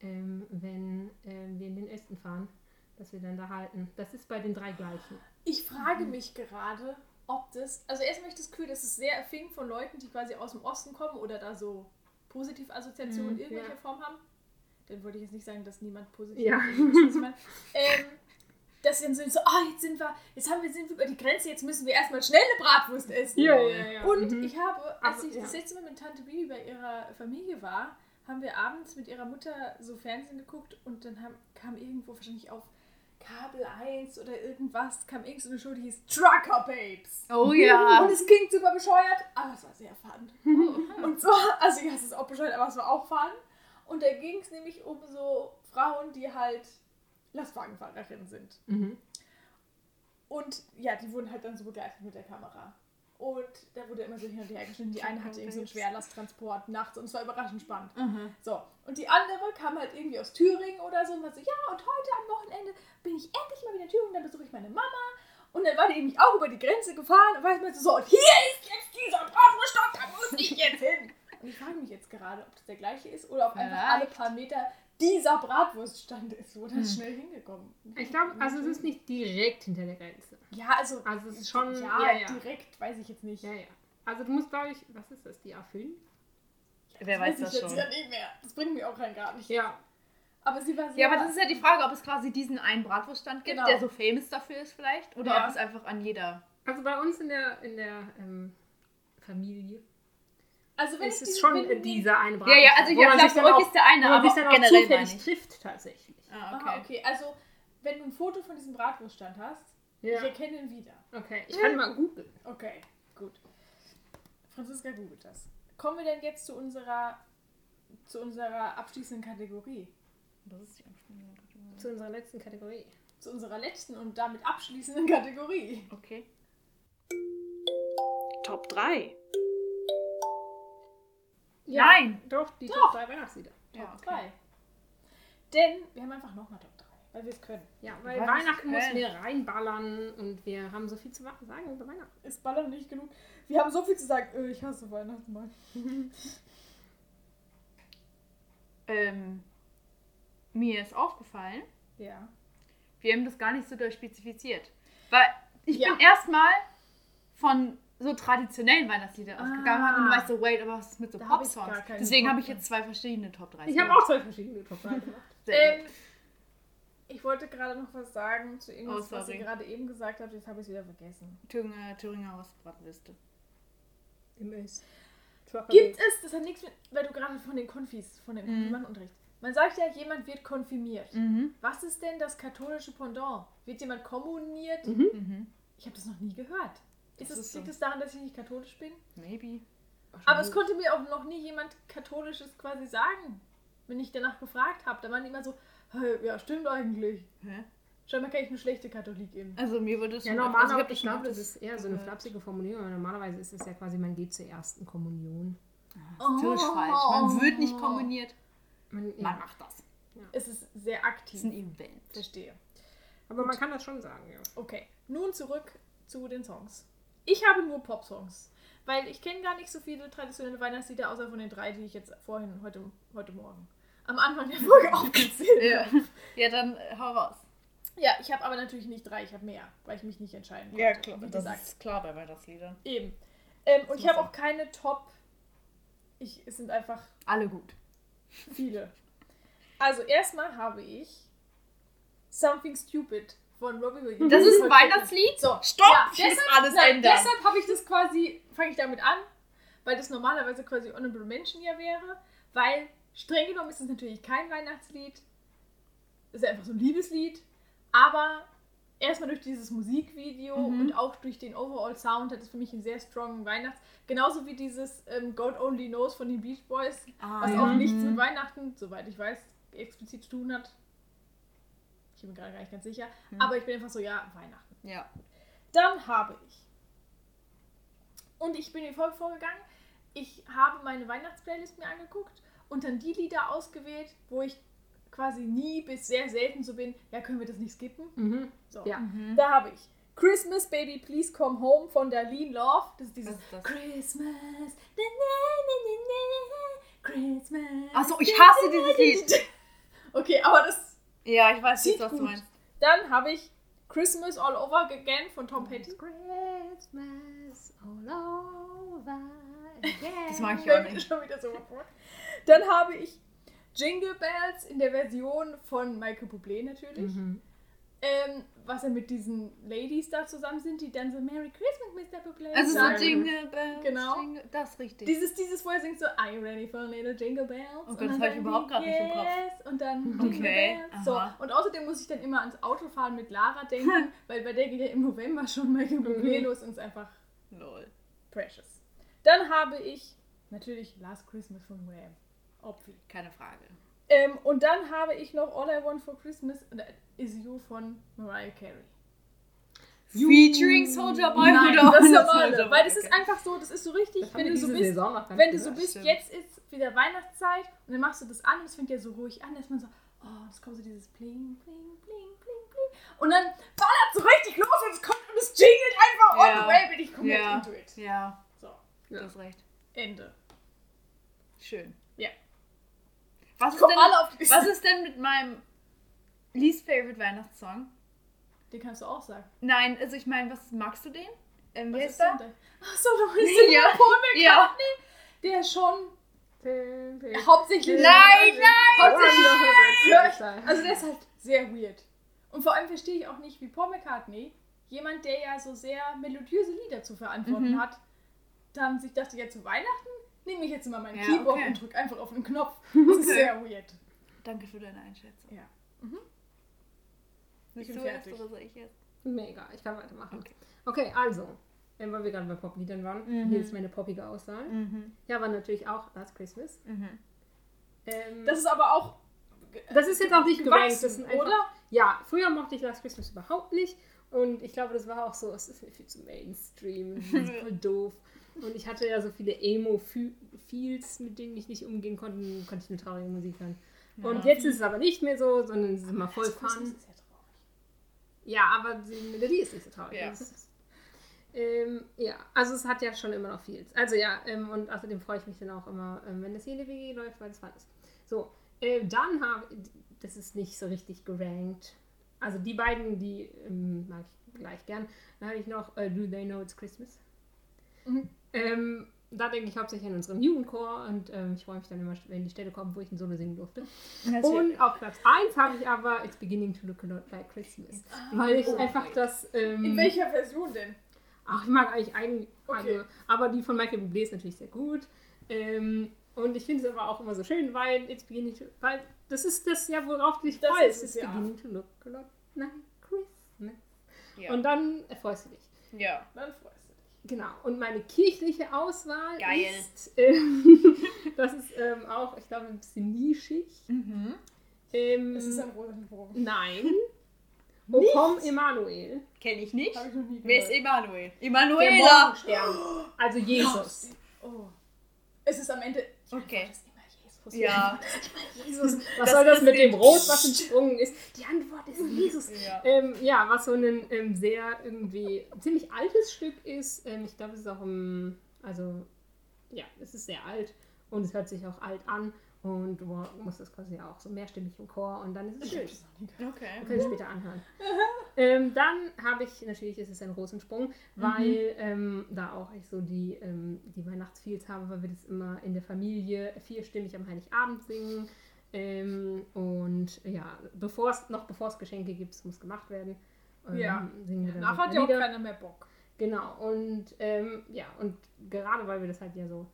ähm, wenn ähm, wir in den Osten fahren, dass wir dann da halten. Das ist bei den drei gleichen. Ich frage mich gerade, ob das. Also erstmal ich das Gefühl, das ist sehr erfing von Leuten, die quasi aus dem Osten kommen oder da so positive Assoziationen Mhm, irgendwelcher ja. Form haben. dann wollte ich jetzt nicht sagen, dass niemand positiv Ja. ist. ähm, dass sie dann so, ah, jetzt sind wir, jetzt haben wir, sind wir über die Grenze, jetzt müssen wir erstmal schnell eine Bratwurst essen. Ja, ja, ja. Und Mhm. ich habe, als Also, ich das letzte Mal mit Tante Bibi bei ihrer Familie war, haben wir abends mit ihrer Mutter so Fernsehen geguckt und dann haben, kam irgendwo wahrscheinlich auf Kabel 1 oder irgendwas, kam irgend so eine Show, die hieß Trucker Babes. Oh ja. Und es klingt super bescheuert, aber es war sehr fun. Und so, also ja, es ist auch bescheuert, aber es war auch fun. Und da ging es nämlich um so Frauen, die halt Lastwagenfahrerinnen sind. Mhm. Und ja, die wurden halt dann so begleitet mit der Kamera. Und da wurde immer so hin und her geschnitten. Die eine hatte irgendwie so einen Schwerlasttransport nachts und es war überraschend spannend. Mhm. So, und die andere kam halt irgendwie aus Thüringen oder so und war so, ja, und heute am Wochenende bin ich endlich mal wieder in Thüringen, dann besuche ich meine Mama. Und dann war die nämlich auch über die Grenze gefahren und war ich mir so, so, und hier ist jetzt dieser Bratwurststand, da muss ich jetzt hin. Und ich frage mich jetzt gerade, ob das der gleiche ist oder ob einfach Vielleicht. alle paar Meter dieser Bratwurststand ist, wo das schnell hingekommen Ich glaube, also es ist nicht direkt hinter der Grenze. Ja, also, Also es ist schon. ja, ja, ja. direkt weiß ich jetzt nicht. Ja, ja. Also du musst, glaube ich, was ist das, die A5? Wer weiß das ich jetzt schon. ja nicht mehr. Das bringt mir auch rein gar nicht. Ja. Aber sie war sehr... Ja, aber das ist ja die Frage, ob es quasi diesen einen Bratwurststand gibt, Genau. der so famous dafür ist vielleicht. Oder Ja. ob es einfach an jeder... Also bei uns in der, in der ähm, Familie Also wenn ist ich es diese- schon die- dieser eine Ja, ja, also ja, man klar, für dann euch auch- ist der eine, wo man aber sich dann auch generell zufällig ich. trifft tatsächlich. Ah, Aha, okay. Also, wenn du ein Foto von diesem Bratwurststand hast, ich Ja. erkenne ihn wieder. Okay, ich kann mal googeln. Okay, gut. Franziska googelt das. Kommen wir denn jetzt zu unserer zu unserer abschließenden Kategorie? Das ist die Abstimmung. Zu unserer letzten Kategorie. Zu unserer letzten und damit abschließenden Kategorie. Okay. Top 3. Ja, Nein. Doch, die Doch. Top 3 Weihnachtslieder. Top Ja, okay. 3. Denn wir haben einfach nochmal Top 3, weil wir es können. Ja, weil Was? Weihnachten müssen wir reinballern und wir haben so viel zu sagen über Weihnachten. Ist Ballern nicht genug? Wir haben so viel zu sagen. Äh, ich hasse Weihnachten mal. Ähm, mir ist aufgefallen, Ja. wir haben das gar nicht so durchspezifiziert. Weil ich Ja. bin erstmal von so traditionellen Weihnachtsliedern ausgegangen Ah. und du weißt so, wait, aber was ist mit so Pop-Songs? Deswegen habe ich jetzt zwei verschiedene Top 3. Ich habe auch zwei verschiedene Top 3 gemacht. Ähm, ich wollte gerade noch was sagen zu irgendwas, Oh, was ihr gerade eben gesagt habt. Jetzt habe ich es wieder vergessen. Thüringer, Thüringer Hausbratliste. MS. Gibt es, das hat nichts mit, weil du gerade von den Konfis, von dem Mhm. Konfirmandenunterricht. Man sagt ja, jemand wird konfirmiert. Mhm. Was ist denn das katholische Pendant? Wird jemand kommuniert? Mhm. Mhm. Ich habe das noch nie gehört. Ist Das es, so. liegt es daran, dass ich nicht katholisch bin? Maybe. Aber es konnte mir auch noch nie jemand Katholisches quasi sagen, wenn ich danach gefragt habe. Da waren die immer so, "Hey, ja, stimmt eigentlich. Hä? Scheinbar kann ich eine schlechte Katholikin. Also mir wurde es Ja, schon- normalerweise, also ich schon glaube, das öfters ist eher so eine flapsige Formulierung. aber Normalerweise ist es ja quasi, man geht zur ersten Kommunion. Natürlich Oh. falsch. Man wird nicht kommuniert. Man, ja. Man macht das. Es ist sehr Das aktiv. ist ein Event. Verstehe. Aber man kann das schon sagen, ja. Okay, nun zurück zu den Songs. Ich habe nur Pop-Songs, weil ich kenne gar nicht so viele traditionelle Weihnachtslieder, außer von den drei, die ich jetzt vorhin, heute, heute Morgen, am Anfang der Folge aufgezählt Ja. habe. Ja, dann äh, hau raus. Ja, ich habe aber natürlich nicht drei, ich habe mehr, weil ich mich nicht entscheiden konnte. Wie gesagt, ist klar bei Weihnachtsliedern. eben. Ähm, und Das ich habe auch keine Top. Ich, es sind einfach Alle gut. viele. Also erstmal habe ich Something Stupid von Robbie Williams. Das ist ein Weihnachtslied? So, Stopp! Ja, deshalb, alles nein, ändern. deshalb habe ich das quasi, fange ich damit an, weil das normalerweise quasi Honorable Mention ja wäre, weil streng genommen ist es natürlich kein Weihnachtslied, es ist einfach so ein Liebeslied, aber erstmal durch dieses Musikvideo Mhm. und auch durch den Overall Sound hat es für mich einen sehr strongen Weihnachts, genauso wie dieses ähm, God Only Knows von den Beach Boys, Ah, was ja. auch nichts Mhm. mit Weihnachten, soweit ich weiß, explizit zu tun hat. Ich bin mir gerade gar nicht ganz sicher, Mhm. aber ich bin einfach so, ja, Weihnachten. Ja. Dann habe ich. Und ich bin wie folgt vorgegangen. Ich habe meine Weihnachtsplaylist mir angeguckt und dann die Lieder ausgewählt, wo ich quasi nie bis sehr selten so bin, ja, können wir das nicht skippen? Mhm. So. Ja. Da habe ich Christmas Baby Please Come Home von Darlene Love. Das ist dieses ist das? Christmas. Na, na, na, Christmas. Achso, ich hasse dieses Lied. Okay, aber das. Ja, ich weiß Sieht nicht, was du gut. meinst. Dann habe ich Christmas All Over Again von Tom Petty. Christmas all over again. Das mag ich auch nicht. schon wieder so vor. Dann habe ich Jingle Bells in der Version von Michael Bublé natürlich. Mhm. Ähm, was er mit diesen Ladies da zusammen sind, die dann so Merry Christmas, Mr. Bublé Also so sagen. Jingle Bells. Genau. Jingle, das richtig. Dieses, dieses, wo er singt so, Are you ready for a little Jingle Bells? Oh Gott, Und das dann hab ich überhaupt die, grad nicht im Kopf. Yes, und dann Jingle Okay, Bells. So, aha. und außerdem muss ich dann immer ans Autofahren mit Lara denken, weil bei der geht ja im November schon Michael Bublé Mhm. los und ist einfach Lol. precious. Dann habe ich natürlich Last Christmas von Wham. Obvi. Keine Frage. Ähm, und dann habe ich noch All I Want for Christmas äh, Is You von Mariah Carey. Featuring Soldier Boy Nein, oder das normale. Weil das ist einfach so, das ist so richtig, Das wenn du so bist, wenn du so bist, stimmt. jetzt ist wieder Weihnachtszeit und dann machst du das an und es fängt ja so ruhig an, dass man so, oh, es kommt so dieses Bling, Bling, Bling, Bling, Bling. Und dann ballert so richtig los und es kommt und es jingelt einfach all Ja. the way, bin ich komplett Ja. into it. Ja, So, du hast recht. Ende. Schön. Was ist, denn, was ist denn mit meinem least favorite Weihnachtssong? Den kannst du auch sagen. Nein, also ich meine, was magst du den? Ähm, Was ist der? denn der? Achso, du den Ja. Paul McCartney? Ja. Der schon Nein, hauptsächlich... Nein, Hauptsächlich Also der ist halt sehr weird. Und vor allem verstehe ich auch nicht, wie Paul McCartney, jemand, der ja so sehr melodiöse Lieder zu verantworten Mhm. hat, dann sich dachte, ja zu Weihnachten nehme ich jetzt mal mein Ja, Keyboard okay. und drücke einfach auf den Knopf. Das ist sehr weird. Danke für deine Einschätzung. Ja. Willst Ich du bin erst fertig. oder soll ich jetzt? Mir egal, ich kann weitermachen. Okay. Okay, also, weil wir gerade bei Popliedern waren, Mhm. hier ist meine poppige Auswahl. Mhm. Ja, war natürlich auch Last Christmas. Mhm. Ähm, Das ist aber auch. das ist jetzt auch nicht gerankt, gewachsen, das einfach, oder? Ja, früher mochte ich Last Christmas überhaupt nicht. Und ich glaube, das war auch so, es ist mir viel zu Mainstream, es ist voll doof. Und ich hatte ja so viele Emo-Feels, mit denen ich nicht umgehen konnte, konnte ich nur traurige Musik hören. Und jetzt ist es aber nicht mehr so, sondern es ist immer voll Das fun. ist ja traurig. Ja, aber die Melodie ist nicht so traurig. Ja. Ähm, ja, also es hat ja schon immer noch viel. Also ja, ähm, und außerdem freue ich mich dann auch immer, ähm, wenn das hier in der WG läuft, weil es fun ist. So, äh, dann habe das ist nicht so richtig gerankt. Also die beiden, die ähm, mag ich gleich gern. Dann habe ich noch äh, Do They Know It's Christmas. Mhm. Ähm, da denke ich hauptsächlich an unseren Jugendchor und ähm, ich freue mich dann immer, wenn die Stelle kommt, wo ich ein Solo singen durfte. Und auf Platz 1 habe ich aber It's Beginning to Look a Lot Like Christmas. Weil ich Oh einfach das. Ähm, In welcher Version denn? Ach, ich mag eigentlich eigentlich. Okay. Also, aber die von Michael Bublé ist natürlich sehr gut. Ähm, und ich finde es aber auch immer so schön, weil It's Beginning to. Weil das ist das ja, worauf du dich Das freust. It's ja. Beginning to Look a Lot Like Christmas. Ja. Und dann erfreust du dich. ja. Dann freust du dich. Genau. Und meine kirchliche Auswahl Geil. ist. Ähm, das ist ähm, auch, ich glaube, ein bisschen nischig. Mhm. Ähm, Es ist ein Rosenbogen. Nein. O komm Emanuel. Kenn ich nicht. Ich Wer ist. Emanuel? Emanuela! Also Jesus. Oh. Es ist am Ende. Okay. Jesus. Ja. Jesus. Was Das soll das mit dem Rot, was entsprungen ist? Die Antwort ist Jesus. Ja. Ähm, ja, was so ein ähm, sehr irgendwie ziemlich altes Stück ist. Ähm, ich glaube, es ist auch im, also ja, es ist sehr alt und es hört sich auch alt an und du musst das quasi auch so mehrstimmig im Chor und dann ist es schön. Okay. Können später anhören. ähm, dann habe ich, natürlich ist es ein Rosensprung, weil ähm, da auch ich so die, ähm, die Weihnachtsfeels habe, weil wir das immer in der Familie vierstimmig am Heiligabend singen. Ähm, und ja, bevor es, noch bevor es Geschenke gibt, muss gemacht werden. Ähm, Ja. Nachher hat ja auch keiner mehr Bock. Genau, und ähm, ja, und gerade weil wir das halt ja so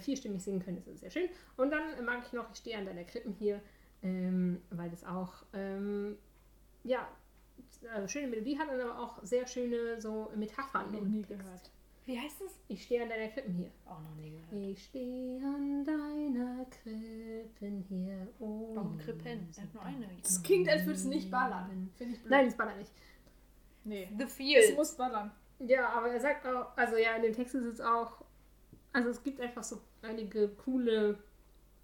vierstimmig singen können, ist es sehr schön. Und dann äh, mag ich noch, ich stehe an deiner Krippen hier, ähm, weil das auch, ähm, ja, äh, schöne Melodie hat und aber auch sehr schöne so Metaphern. Noch nie gehört. Wie heißt es? Ich stehe an deiner Krippen hier. Auch noch nie gehört. Ich stehe an deiner Krippen hier. Oh, Warum Krippen? Er hat nur eine. Das klingt, als würde es nicht ballern. Finde ich blöd. Nein, das ballert nicht. Nee. The Es Field. muss ballern. Ja, aber er sagt auch, also ja, in dem Text ist es auch, also es gibt einfach so einige coole,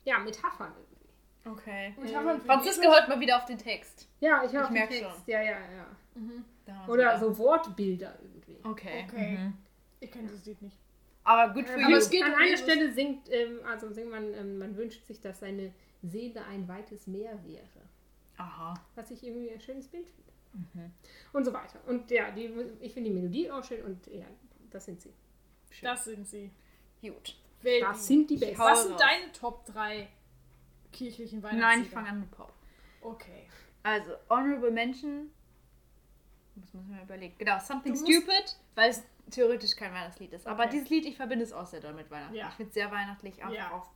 ja, Metaphern irgendwie. Okay. Äh, wir- Franziska hört mal wieder auf den Text. Ja, ich höre Ich auf den Text. schon. Ja, ja, ja. Mhm. Oder wieder. so Wortbilder irgendwie. Okay. Okay. Mhm. Ich kenne das Lied nicht. Aber for Aber you. es geht an um einer Jesus. Stelle singt, ähm, also singt man, ähm, man wünscht sich, dass seine Seele ein weites Meer wäre. Aha. Was ich irgendwie ein schönes Bild finde. Mhm. Und so weiter. Und ja, die, ich finde die Melodie auch schön und ja, das sind sie. Schön. Das sind sie. Gut. Welten. Das sind die besten. Was sind deine Top 3 kirchlichen Weihnachtslieder? Nein, ich fange an mit Pop. Okay. Also, Honorable Mention. Das muss man mal überlegen. Genau, Something Stupid, weil es theoretisch kein Weihnachtslied ist. Aber Okay. dieses Lied, ich verbinde es auch sehr doll mit Weihnachten. Ja. Ich finde es sehr weihnachtlich, einfach Ja. auch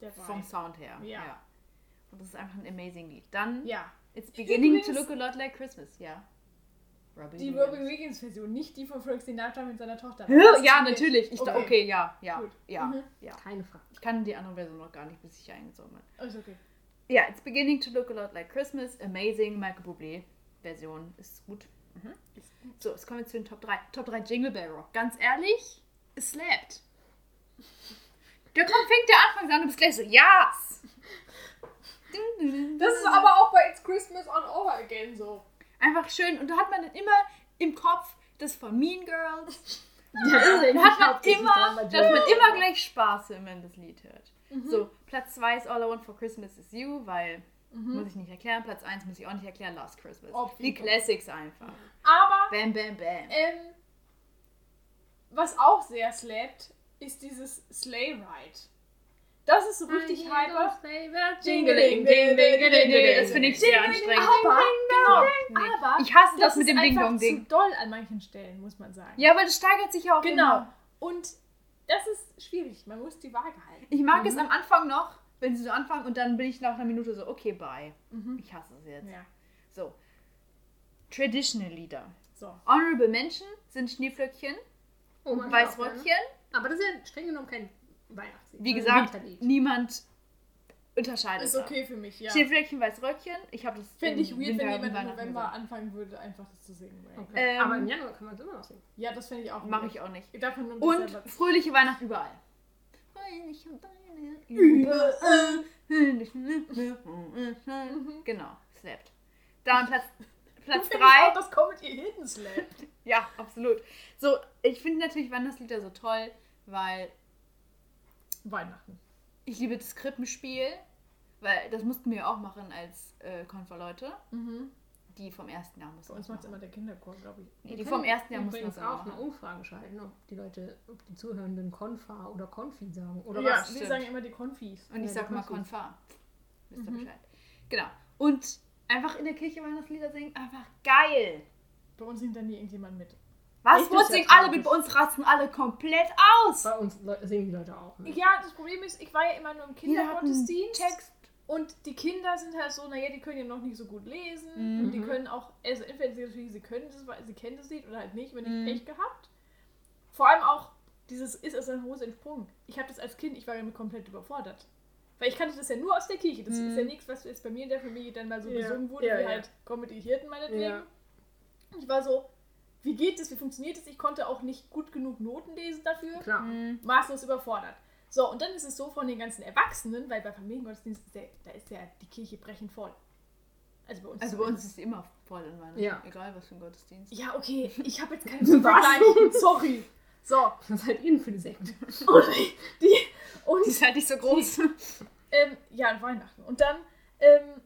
Der vom. Sound her. Ja. Und das ist einfach ein amazing Lied. Dann, Ja. It's beginning to Übrigens- look a lot like Christmas. Ja. Robbie Die Williams. Robbie Williams Version, nicht die von Frank Sinatra mit seiner Tochter. Ja, natürlich. Ich okay. Okay. ja, ja, Gut. ja, Mhm. ja. Keine Frage. Ich kann die andere Version noch gar nicht, bis ich eingezogen bin. Ist okay. Ja, It's beginning to look a lot like Christmas. Amazing. Michael Bublé Version ist gut. Mhm. So, jetzt kommen wir zu den Top 3. Top 3 Jingle Bell Rock. Ganz ehrlich, es slappt. Da kommt, fängt der Anfang an und du bist gleich so, yes! Das ist aber auch bei It's Christmas on Over Again so. Einfach schön. Und da hat man dann immer im Kopf das von Mean Girls. Ja, Da hat man immer, da hat man immer gleich Spaß, wenn man das Lied hört. So, Platz 2 ist All I Want for Christmas is You, weil, muss ich nicht erklären. Platz 1 muss ich auch nicht erklären, Last Christmas. Obvi. Die Classics einfach. Aber Bam, bam, bam. ähm, was auch sehr slappt, ist dieses Sleigh Ride. Das ist so richtig hyper. Jingling, Das finde ich sehr anstrengend. Aber, genau, aber Ich hasse das das mit ist dem einfach Ding-Dong-Ding. zu doll an manchen Stellen, muss man sagen. Ja, weil das steigert sich ja auch Genau. immer. Und das ist schwierig. Man muss die Waage halten. Ich mag es am Anfang noch, wenn sie so anfangen und dann bin ich nach einer Minute so, okay, bye. Ich hasse es jetzt. Ja. So. Traditional Lieder. So. Honorable Mention sind Schneeflöckchen, Oh, ich auch Weißröckchen. Aber das ist ja streng genommen kein Weihnachtslied. Wie Also gesagt, Winterlied. niemand unterscheidet Ist da. okay für mich, ja. Schneeflöckchen, Weißröckchen. Ich habe das Fände ich weird, Winter wenn jemand im Weihnachten November gesagt. anfangen würde, einfach das zu singen. Okay. Ähm, Aber im Januar kann man es immer noch singen. Ja, das fände ich auch Mache ich auch nicht. Nur Und selber- fröhliche Weihnachten überall. Fröhliche Weihnachten überall. Genau, slappt. Dann Platz, Platz Finde ich auch, 3. Das Comedy Hidden Slap. Ja, absolut. So, ich finde natürlich Weihnachtslieder so toll, weil Weihnachten. ich liebe das Krippenspiel, weil das mussten wir auch machen als äh, Konferleute. Die vom ersten Jahr mussten Bei uns das macht es machen. immer der Kinderchor, glaube ich. Nee, die vom ersten Jahr mussten übrigens auch auch eine machen. Umfrage schalten, ob die Leute, ob die Zuhörenden Konfa oder Konfi sagen. Oder ja, was? wir sagen immer die Konfis. Und ich Ja, sag die mal. Konfar. Wisst ihr Bescheid. Genau. Und einfach in der Kirche Weihnachtslieder singen, einfach geil. Bei uns singt dann nie irgendjemand mit. Was? Echt? Ja singen alle mit, bei uns rasten alle komplett aus. Bei uns singen die Leute auch. Ne? Ja, das Problem ist, ich war ja immer nur im Kindergottesdienst. Text. Und die Kinder sind halt so, naja, die können ja noch nicht so gut lesen. Mhm. Und die können auch, also entweder sie, natürlich, sie können das, weil sie kennen das Lied oder halt nicht, wenn ich Mhm. Pech gehabt. Vor allem auch, dieses ist aus der Hose entsprungen. Ich habe das als Kind, ich war damit komplett überfordert. Weil ich kannte das ja nur aus der Kirche. Das Mhm. ist ja nichts, was jetzt bei mir in der Familie dann mal so Ja. gesungen wurde, Ja, wie ja. halt Comedy Hirten meinetwegen. Ja. Und ich war so, wie geht das, wie funktioniert das? Ich konnte auch nicht gut genug Noten lesen dafür Klar. Mhm. maßlos überfordert. So, und dann ist es so von den ganzen Erwachsenen, weil bei Familiengottesdienst ist der, da ist ja die Kirche brechend voll. Also bei uns. Also bei uns ist sie immer voll in Weihnachten. Ja. Egal was für ein Gottesdienst. Ja, okay, ich habe jetzt keinen Was? Vergleich. Sorry. So, Was seid ihr denn für eine Sekte? und die. Die Und ist halt nicht so groß. ähm, ja, an Weihnachten. Und dann ähm,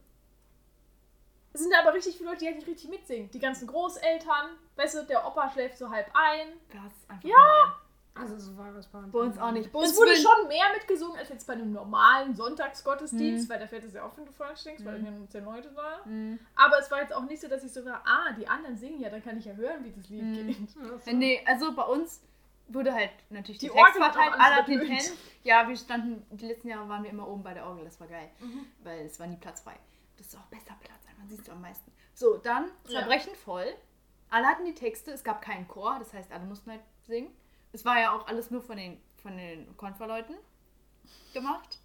sind da aber richtig viele Leute, die halt nicht richtig mitsingen. Die ganzen Großeltern, weißt du, der Opa schläft so halb ein. Das ist einfach Ja. Also so war das bei uns. Bei uns auch nicht. Bei uns Es wurde schon mehr mitgesungen als jetzt bei einem normalen Sonntagsgottesdienst, Mhm. weil da fällt es ja auf, wenn du falsch singst, weil dann zehn Leute da. Mhm. Aber es war jetzt auch nicht so, dass ich so war, ah, die anderen singen ja, dann kann ich ja hören, wie das Lied Mhm. geht. Ja, Nee, also bei uns wurde halt natürlich Die die, Orgel auch verteilt, alle den. Ten. Ja, wir standen, die letzten Jahre waren wir immer oben bei der Orgel, das war geil. Mhm. Weil es war nie Platz frei. Das ist auch besser Platz, man siehst du am meisten. So, dann Ja. Zerbrechen voll. Alle hatten die Texte, es gab keinen Chor, das heißt, alle mussten halt singen. Es war ja auch alles nur von den, von den Konferleuten gemacht.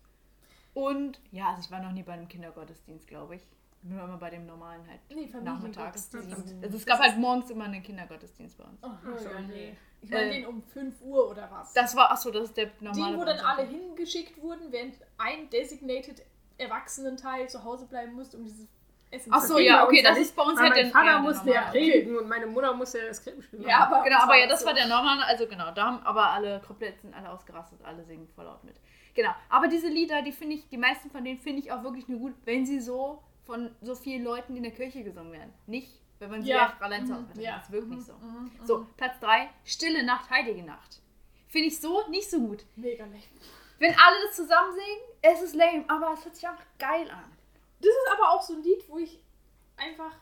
Und ja, also ich war noch nie bei einem Kindergottesdienst, glaube ich. Nur immer bei dem normalen halt Nee, nachmittags. Familiengottesdienst. Also es gab halt morgens immer einen Kindergottesdienst bei uns. Oh, Ach so, ja, nee. nee. Ich meine Äh, den um 5 Uhr oder was? Das war, achso, das ist der normale. die, wo dann alle hingeschickt wurden, während ein designated Erwachsenenteil zu Hause bleiben musste, um dieses Essen Ach so, ja, okay, das nicht, ist bei uns halt mein der Vater ja, der musste ja predigen und meine Mutter musste ja das Krippenspiel machen. Ja, aber Genau, aber ja, das war der normale, also genau, da haben aber alle komplett sind alle ausgerastet, alle singen voll laut mit. Genau, aber diese Lieder, die finde ich, die meisten von denen finde ich auch wirklich nur gut, wenn sie so von so vielen Leuten in der Kirche gesungen werden. Nicht, wenn man sie Ja. einfach allein zu Hause Mhm. macht. Ja. Das ist wirklich Mhm. so. Mhm. So, Platz 3, Stille Nacht, Heilige Nacht. Finde ich so nicht so gut. Mega nett. Wenn alle das zusammen singen, es ist lame, aber es hört sich einfach geil an. Das ist aber auch so ein Lied, wo ich einfach.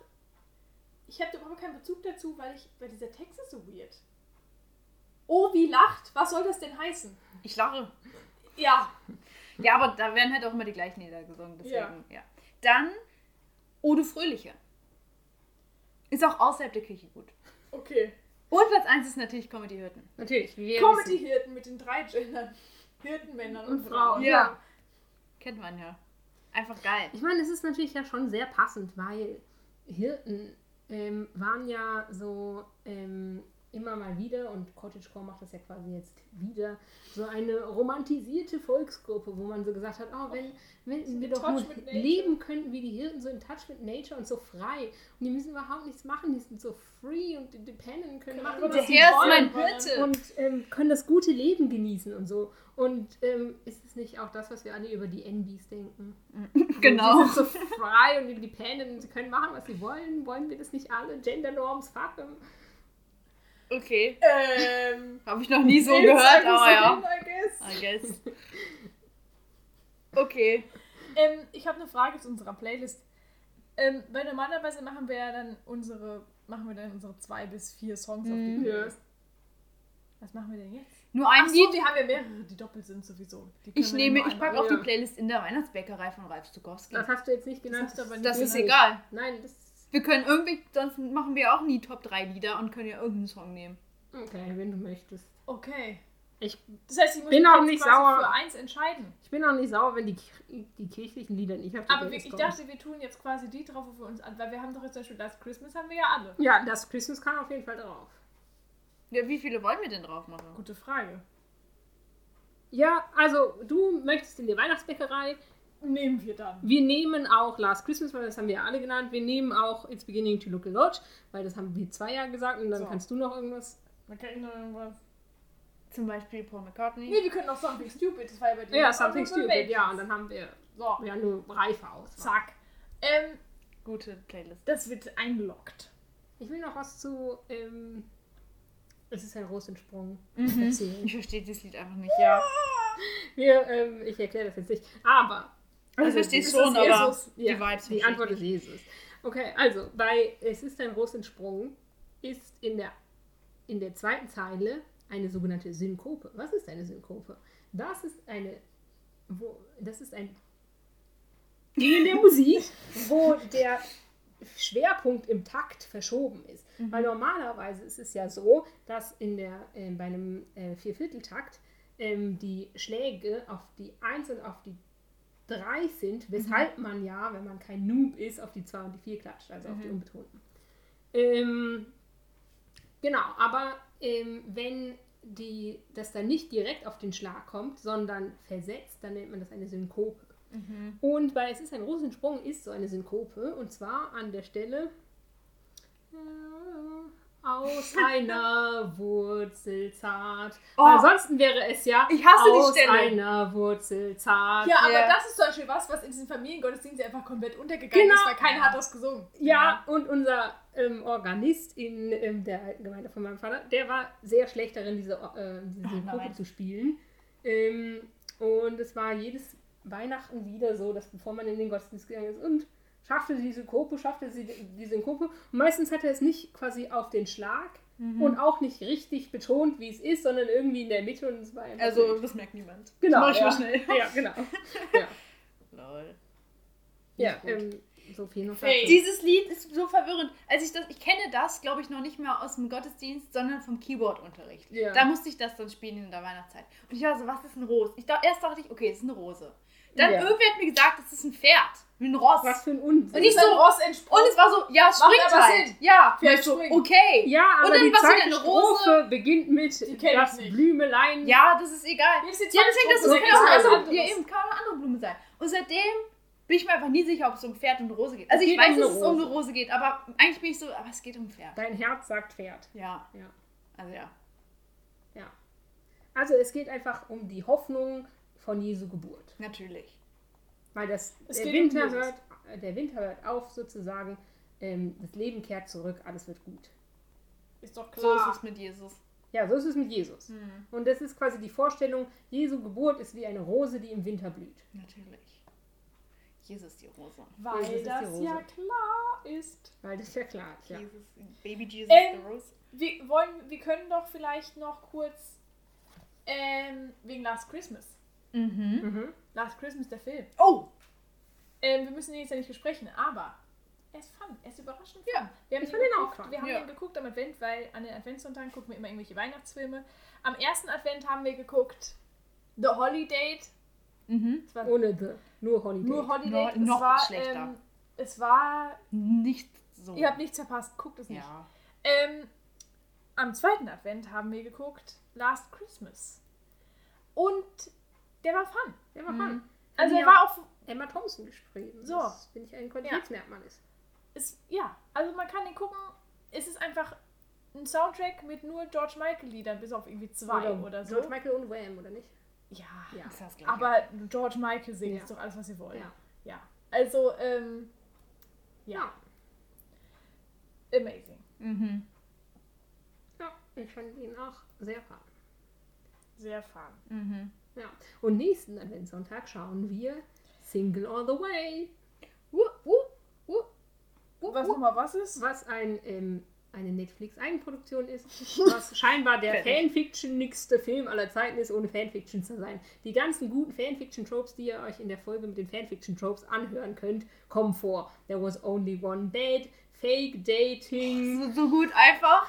Ich habe überhaupt keinen Bezug dazu, weil ich. Weil dieser Text ist so weird. Oh, wie lacht. Was soll das denn heißen? Ich lache. Ja. Ja, aber da werden halt auch immer die gleichen Lieder gesungen. Deswegen, ja. Dann Ode Fröhliche. Ist auch außerhalb der Kirche gut. Okay. Und Platz 1 ist natürlich Comedy Hirten. Natürlich. Wie wir wissen. Comedy-Hirten mit den drei Gendern. Hirtenmännern und, Und Frauen. Frauen. Ja. Kennt man ja. Einfach geil. Ich meine, es ist natürlich ja schon sehr passend, weil Hirten ähm, waren ja so ähm, immer mal wieder, und Cottagecore macht das ja quasi jetzt wieder, so eine romantisierte Volksgruppe, wo man so gesagt hat, oh, wenn, wenn wir doch nur leben könnten wie die Hirten, so in touch with nature und so frei. Und die müssen überhaupt nichts machen, die sind so free und independent, können Können machen, was sie wollen mein Hirte. und ähm, können das gute Leben genießen und so. Und ähm, ist es nicht auch das, was wir alle über die NBs denken? Genau. Sie sind so frei und independent und sie können machen, was sie wollen. Wollen wir das nicht alle? Gendernorms, fuck 'em. Okay. Ähm. Habe ich noch nie so gehört, aber so ja. I guess. I guess. Okay. Ähm, ich habe eine Frage zu unserer Playlist. Ähm, weil normalerweise machen wir ja dann unsere, machen wir dann unsere zwei bis vier Songs auf die Mhm. Playlist. Was machen wir denn jetzt? Nur ein Ach so, Lied. wir haben ja mehrere, die doppelt sind sowieso. Die Ich nehme, ich packe auf die Playlist in der Weihnachtsbäckerei von Ralf Zukowski. Das hast du jetzt nicht genannt. aber nicht Das ist egal. Nein, das Wir können irgendwie, sonst machen wir auch nie Top 3 Lieder und können ja irgendeinen Song nehmen. Okay, wenn du möchtest. Okay. Ich, Das heißt, ich muss Bin mich auch jetzt nicht quasi sauer. für eins entscheiden. ich bin auch nicht sauer, wenn die, die kirchlichen Lieder nicht auf die Aber wir, ich dachte, wir tun jetzt quasi die drauf, wo wir uns an, weil wir haben doch jetzt zum Beispiel Last Christmas haben wir ja alle. Ja, das Christmas kann auf jeden Fall drauf. Ja, wie viele wollen wir denn drauf machen? Gute Frage. Ja, also du möchtest in die Weihnachtsbäckerei. Nehmen wir dann. Wir nehmen auch Last Christmas, weil das haben wir ja alle genannt. Wir nehmen auch It's Beginning to Look a Lot, weil das haben wir zwei Jahre gesagt und dann So. kannst du noch irgendwas. Man kann noch irgendwas. Zum Beispiel Paul McCartney. Nee, wir können auch Something Stupid, das war ja bei dir. Ja, Something Stupid, ja, und dann haben wir So, ja nur reife aus. zack. Ähm, Gute Playlist. das wird eingeloggt. Ich will noch was zu. Ähm, es ist ein Rosensprung Mhm. erzählen. Ich verstehe dieses Lied einfach nicht. Ja. Wir, ähm, ich erkläre das jetzt nicht. Aber. Also, ich verstehe das schon, aber Jesus. die Ja, Vibes die Antwort ist. Jesus. Okay, also bei Es ist ein Rosensprung ist in der, in der zweiten Zeile eine sogenannte Synkope. Was ist eine Synkope? Das ist eine. Wo, das ist ein in der Musik, wo der Schwerpunkt im Takt verschoben ist. Weil normalerweise ist es ja so, dass in der, äh, bei einem äh, Viervierteltakt ähm, die Schläge auf die 1 und auf die 3 sind, weshalb man ja, wenn man kein Noob ist, auf die 2 und die 4 klatscht, also auf die unbetonten. Ähm, genau, aber ähm, wenn die, das dann nicht direkt auf den Schlag kommt, sondern versetzt, dann nennt man das eine Synkope. Und bei Es ist ein Rosensprung ist so eine Synkope und zwar an der Stelle äh, aus einer Wurzel zart. Oh. Ansonsten wäre es ja Ich hasse die aus Stelle. einer Wurzel zart. Ja, aber Ja. das ist zum Beispiel was, was in diesen Familiengottesdiensten einfach komplett untergegangen Genau. ist, weil keiner hat das gesungen. Ja, und unser ähm, Organist in ähm, der Gemeinde von meinem Vater, der war sehr schlecht darin, diese, äh, diese Ach. Gruppe zu spielen. Ähm, und es war jedes Weihnachten wieder so, dass bevor man in den Gottesdienst gegangen ist und schaffte diese Gruppe, schaffte sie die- diese Gruppe. Und meistens hat er es nicht quasi auf den Schlag und auch nicht richtig betont, wie es ist, sondern irgendwie in der Mitte und es war einfach Also, wild. das merkt niemand. genau, Das mach ich ja. mal schnell. Ja, genau. Ja, Lol. ja ähm, so viel noch Hey. Dieses Lied ist so verwirrend. Als ich das, ich kenne das, glaube ich, noch nicht mehr aus dem Gottesdienst, sondern vom Keyboard-Unterricht. Ja. Da musste ich das dann spielen in der Weihnachtszeit. Und ich war so, was ist ein Ros? Ich dachte, erst dachte ich, okay, es ist eine Rose. Dann Ja. irgendwer hat mir gesagt, es ist ein Pferd. Ein Ross. Was für ein Unsinn. Und ich so- Ross entsprungen. Und es war so, ja, es springt halt. Ja, ich so, okay. Ja, aber Und dann die zweite eine Strophe beginnt mit das. Blümelein. Ja, das ist egal. Ja, deswegen, das Strophe, ist da kann auch um eine, anderes. ja, eben, kann auch eine andere Blume sein. Und seitdem bin ich mir einfach nie sicher, ob es um Pferd und Rose geht. Also ich geht weiß, um dass es um eine Rose. Rose geht, aber eigentlich bin ich so, aber es geht um Pferd. Dein Herz sagt Pferd. Ja, Ja. also ja. ja. Also es geht einfach um die Hoffnung von Jesu Geburt. Natürlich. Weil das, Es der, um Winter hört, der Winter hört auf sozusagen. Ähm, das Leben kehrt zurück, alles wird gut. Ist doch So klar. ist es mit Jesus. Ja, so ist es mit Jesus. Hm. Und das ist quasi die Vorstellung, Jesu Geburt ist wie eine Rose, die im Winter blüht. Natürlich. Jesus die Rose. Weil Jesus ist das Rose. ja klar ist. Weil das ist ja klar. Ja. Jesus, Baby Jesus Ähm, the Rose. Wir, wollen, wir können doch vielleicht noch kurz ähm, wegen Last Christmas. Mhm. Mhm. Last Christmas, der Film. Oh! Ähm, wir müssen den jetzt ja nicht besprechen, aber er ist fun. Er ist überraschend fun. Ja, wir haben, ich ihn ihn auch geguckt, fun. wir haben Ja. ihn geguckt am Advent, weil an den Adventssonntagen gucken wir immer irgendwelche Weihnachtsfilme. Am ersten Advent haben wir geguckt The Holiday. Mhm. Ohne The. Nur Holiday. nur Holiday. Noch- es noch war, schlechter. Ähm, es war. Nicht so. Ihr habt nichts verpasst, guckt es nicht. ja. Ähm, am zweiten Advent haben wir geguckt Last Christmas. Und der war fun. Der war fun. Also Ja. er war auch. Emma Thompson geschrieben. So. Das finde ich ein Qualitätsmerkmal ist. Ist, ja, also man kann den gucken. Es ist einfach ein Soundtrack mit nur George Michael Liedern, bis auf irgendwie zwei oder, so. George Michael und Wham, oder nicht? ja. Ja. Ist das gleiche. Aber George Michael singt, Ja. ist doch alles, was ihr wollt. Ja. Ja. Also, ähm, ja. Amazing. Mhm. Ja, ich fand ihn auch sehr fun. Sehr fun. Mhm. Ja. Und nächsten Adventssonntag schauen wir Single All the Way. Uh, uh, uh. Was nochmal was ist? Was ein, ähm, eine Netflix-Eigenproduktion ist, was scheinbar der fanfictionigste Film aller Zeiten ist, ohne Fanfiction zu sein. Die ganzen guten Fanfiction-Tropes, die ihr euch in der Folge mit den Fanfiction-Tropes anhören könnt, kommen vor. There was only one date, Fake Dating, So, so gut einfach.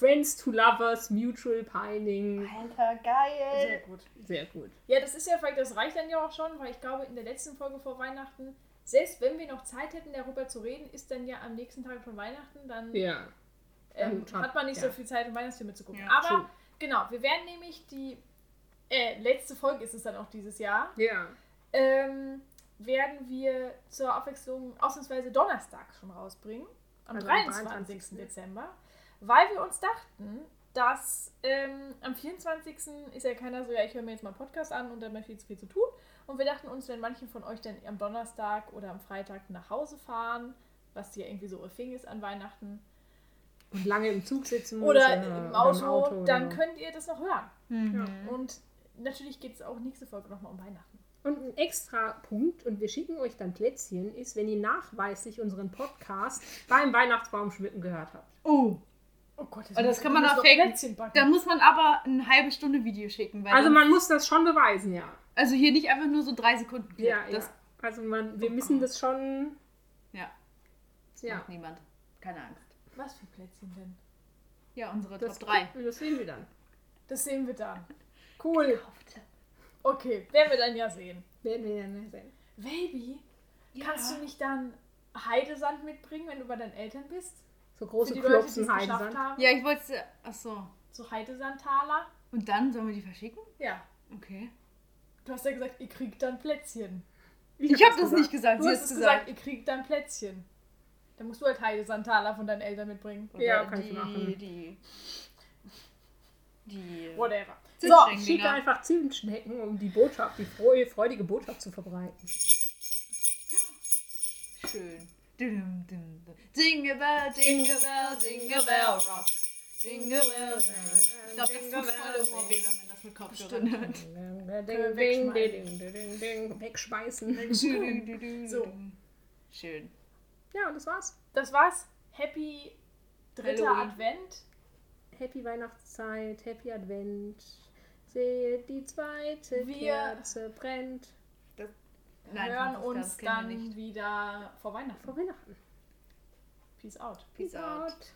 Friends to Lovers, Mutual Pining. Alter, geil. Sehr gut. Sehr gut. Ja, das ist ja vielleicht, das reicht dann ja auch schon, weil ich glaube, in der letzten Folge vor Weihnachten, selbst wenn wir noch Zeit hätten, darüber zu reden, ist dann ja am nächsten Tag schon Weihnachten, dann Ja. ähm, hat man nicht ja. so viel Zeit, um Weihnachtsfilme zu gucken. Ja, Aber true. genau, wir werden nämlich die äh, letzte Folge ist es dann auch dieses Jahr, Ja. ähm, werden wir zur Abwechslung ausnahmsweise Donnerstag schon rausbringen, am Also am 23. 23.. Dezember, weil wir uns dachten, dass ähm, am 24. ist ja keiner so, ja, ich höre mir jetzt mal einen Podcast an und dann habe ich viel zu viel zu tun. Und wir dachten uns, wenn manche von euch dann am Donnerstag oder am Freitag nach Hause fahren, was ja irgendwie so Thing ist an Weihnachten, Und lange im Zug sitzen muss, oder äh, im oder Auto, dann oder- könnt ihr das noch hören. Mhm. Und natürlich geht es auch nächste Folge nochmal um Weihnachten. Und ein extra Punkt, und wir schicken euch dann Plätzchen, ist, wenn ihr nachweislich unseren Podcast beim Weihnachtsbaum schmücken gehört habt. Oh, Oh Gott, Aber das kann man auch faken. Da muss man aber eine halbe Stunde Video schicken. Weil Also man muss das schon beweisen, ja. also hier nicht einfach nur so drei Sekunden. Ja, das ja. Also man, wir müssen das schon. Ja. Ja, macht niemand. Keine Angst. Was für Plätzchen denn? Ja, unsere das, Top 3. das sehen wir dann. Das sehen wir dann. Cool. Okay, werden wir dann ja sehen. Werden wir dann sehen. Baby, kannst du nicht dann Heidesand mitbringen, wenn du bei deinen Eltern bist? So Für große die Leute, die Klopsen es geschafft Heidesand. haben. Ja, ich wollte. Achso. So Heidesandtaler. Und dann sollen wir die verschicken? Ja. Okay. Du hast ja gesagt, ihr kriegt dann Plätzchen. Ich habe das nicht gesagt. Du Sie hast hat es es gesagt, gesagt. ihr kriegt dann Plätzchen. Dann musst du halt Heidesandtaler von deinen Eltern mitbringen. Ja, Oder kann ich die, machen. Die. Die. Whatever. So, ich schicke einfach Zimtschnecken, um die Botschaft, die frohe, freudige Botschaft zu verbreiten. Schön. Jingle bell, jingle bell, jingle bell rock. Jingle bell. Ich glaube, das tut voll im Ohr weh, wenn man das mit Kopfhörern hört. Ding, ding, ding, ding, ding, ding, wegschmeißen. So. Schön. Ja, und das war's. Das war's. Happy dritter Halloween. Advent. Happy Weihnachtszeit, Happy Advent. Seht, die zweite Wir- Kerze brennt. Nein, hören uns dann nicht. wieder vor Weihnachten. Vor Weihnachten. Peace out. Peace out. out.